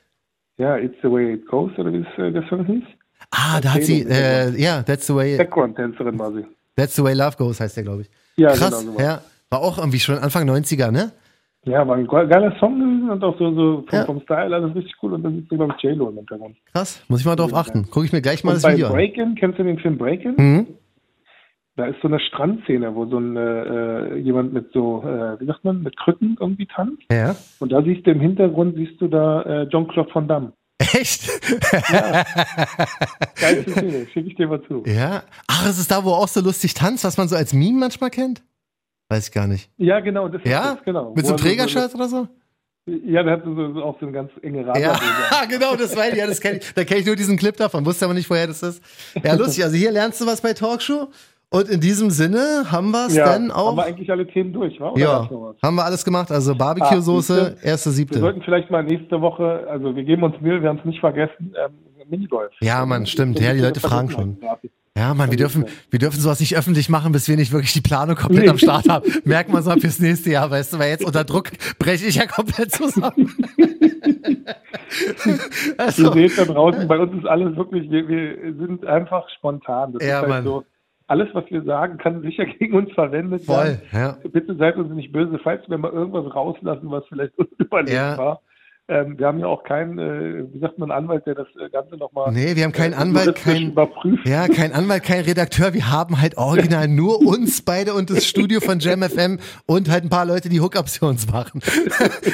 Ja, It's the Way It Goes, oder wie es, äh, der Song hieß? Ah, da hat sie, äh, ja, that's the way, Background-Tänzerin war sie. that's the way love goes, heißt der, glaube ich. Ja, Krass, genau. Ja. War auch irgendwie schon Anfang 90er, ne? ja, war ein ge- geiler Song gewesen und auch so, so vom, Ja. vom Style alles richtig cool. Und dann ist so, glaube ich, J-Lo im Hintergrund. Krass, muss ich mal drauf achten. Gucke ich mir gleich mal Und das bei Video an. Breakin', kennst du den Film Breakin'? Mhm. Da ist so eine Strandszene, wo so ein äh, jemand mit so, äh, wie sagt man, mit Krücken irgendwie tanzt. Ja. Und da siehst du im Hintergrund, siehst du da äh, Jean-Claude Van Damme. Echt? Geilste Szene, schicke ich dir mal zu. ja. Ach, es ist da, wo auch so lustig tanzt, was man so als Meme manchmal kennt? Weiß ich gar nicht. Ja, genau, das ist Ja? das, genau. Mit Wo so einem Trägershirt oder so? Ja, der hat so, so, auch so eine ganz enge Rad. Ja, genau, das weiß ich. Ja, das kenn ich. Da kenne ich nur diesen Clip davon, wusste aber nicht, woher das ist. Ja, lustig. Also hier lernst du was bei Talkshow. Und in diesem Sinne haben wir es ja, dann haben auch. wir eigentlich alle Themen durch, wa? Oder Ja, haben wir alles gemacht. Also Barbecue-Soße, Ah, erste Wir siebte. sollten vielleicht mal nächste Woche, also wir geben uns Mühe, wir haben es nicht vergessen, ähm, Minigolf. Ja, Mann, stimmt. Ja, die Leute fragen schon. Ja, Mann, wir dürfen, wir dürfen sowas nicht öffentlich machen, bis wir nicht wirklich die Planung komplett Nee. am Start haben. Merkt man so fürs nächste Jahr, weißt du, weil jetzt unter Druck breche ich ja komplett zusammen. Ihr also, seht da draußen, bei uns ist alles wirklich, wir, wir sind einfach spontan. Das Ja, ist halt Mann. so, alles, was wir sagen, kann sicher gegen uns verwendet voll, werden. ja. Bitte seid uns nicht böse, falls wir mal irgendwas rauslassen, was vielleicht unüberlegt Ja. war. Ähm, wir haben ja auch keinen, äh, wie sagt man, Anwalt, der das äh, Ganze nochmal. Nee, wir haben keinen äh, Anwalt, kein, überprüft. Ja, kein Anwalt, kein Redakteur. Wir haben halt original nur uns beide und das Studio von JamFM und halt ein paar Leute, die Hookups für uns machen.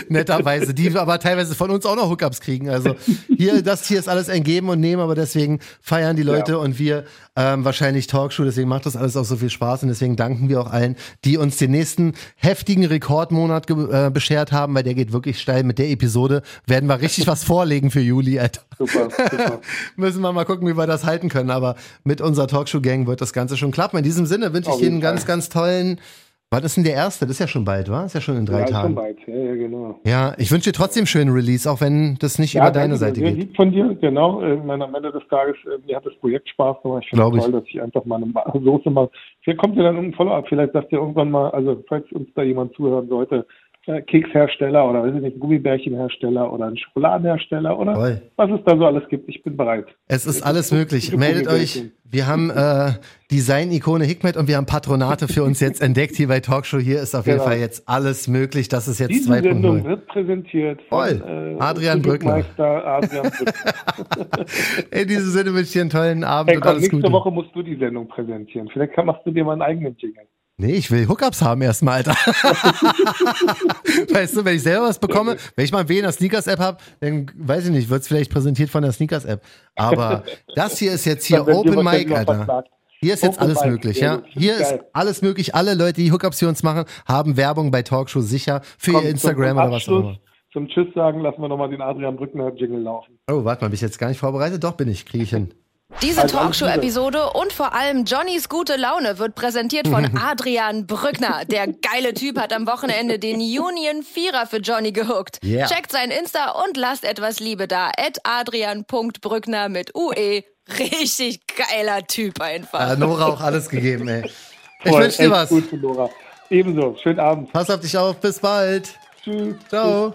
Netterweise, die aber teilweise von uns auch noch Hookups kriegen. Also hier, das hier ist alles ein Geben und Nehmen, aber deswegen feiern die Leute ja. und wir ähm, wahrscheinlich Talkshow. Deswegen macht das alles auch so viel Spaß und deswegen danken wir auch allen, die uns den nächsten heftigen Rekordmonat äh, beschert haben, weil der geht wirklich steil mit der Episode werden wir richtig was vorlegen für Juli, Alter. Super, super. Müssen wir mal gucken, wie wir das halten können. Aber mit unserer Talkshow-Gang wird das Ganze schon klappen. In diesem Sinne wünsche ich Ihnen einen ganz, ganz tollen Wann ist denn der erste? Das ist ja schon bald, wa? Ist ja schon in drei ja, Tagen. Schon bald, ja, ja, genau. Ja, ich wünsche dir trotzdem schönen Release, auch wenn das nicht ja, über deine Seite geht. Lieb von dir, genau. Äh, am Ende des Tages, äh, mir hat das Projekt Spaß gemacht. Ich finde es toll, dass ich einfach mal eine Soße mache. Vielleicht kommt ja dann ein Follow-up. Vielleicht sagt ihr irgendwann mal, also falls uns da jemand zuhören sollte, Kekshersteller oder weiß ich nicht, Gummibärchenhersteller oder ein Schokoladenhersteller oder Oi. was es da so alles gibt. Ich bin bereit. Es ist alles möglich. Meldet euch. Wir haben äh, Design-Ikone Hikmet und wir haben Patronate für uns jetzt entdeckt hier bei Talkshow. Hier ist auf jeden genau. Fall jetzt alles möglich. Das ist jetzt 2.0. Diese Sendung wird präsentiert von äh, Adrian Brückner. Adrian Brückner. In diesem Sinne wünsche ich dir einen tollen Abend hey, komm, und alles nächste Gute. Woche musst du die Sendung präsentieren. Vielleicht machst du dir mal einen eigenen Jingle. Nee, ich will Hookups haben erstmal, Alter. weißt du, wenn ich selber was bekomme, wenn ich mal einen in der Sneakers-App habe, dann weiß ich nicht, wird es vielleicht präsentiert von der Sneakers-App. Aber das hier ist jetzt hier Open Mic, Alter. Hier ist jetzt alles möglich, ja. Hier ist alles möglich. Alle Leute, die Hookups für uns machen, haben Werbung bei Talkshow sicher für Komm, ihr Instagram oder was auch immer. Zum Tschüss sagen lassen wir nochmal den Adrian Brückner Jingle laufen. Oh, warte mal, bin ich jetzt gar nicht vorbereitet? Doch, bin ich, kriege ich hin. Diese also Talkshow-Episode und vor allem Johnnys gute Laune wird präsentiert von Adrian Brückner. Der geile Typ hat am Wochenende den Union Vierer für Johnny gehuckt. Yeah. Checkt sein Insta und lasst etwas Liebe da. At adrian.brückner mit UE. Richtig geiler Typ einfach. Äh, Nora auch alles gegeben, ey. Ich wünsche dir was. Gut, Nora. Ebenso. Schönen Abend. Pass auf dich auf. Bis bald. Tschüss. Ciao.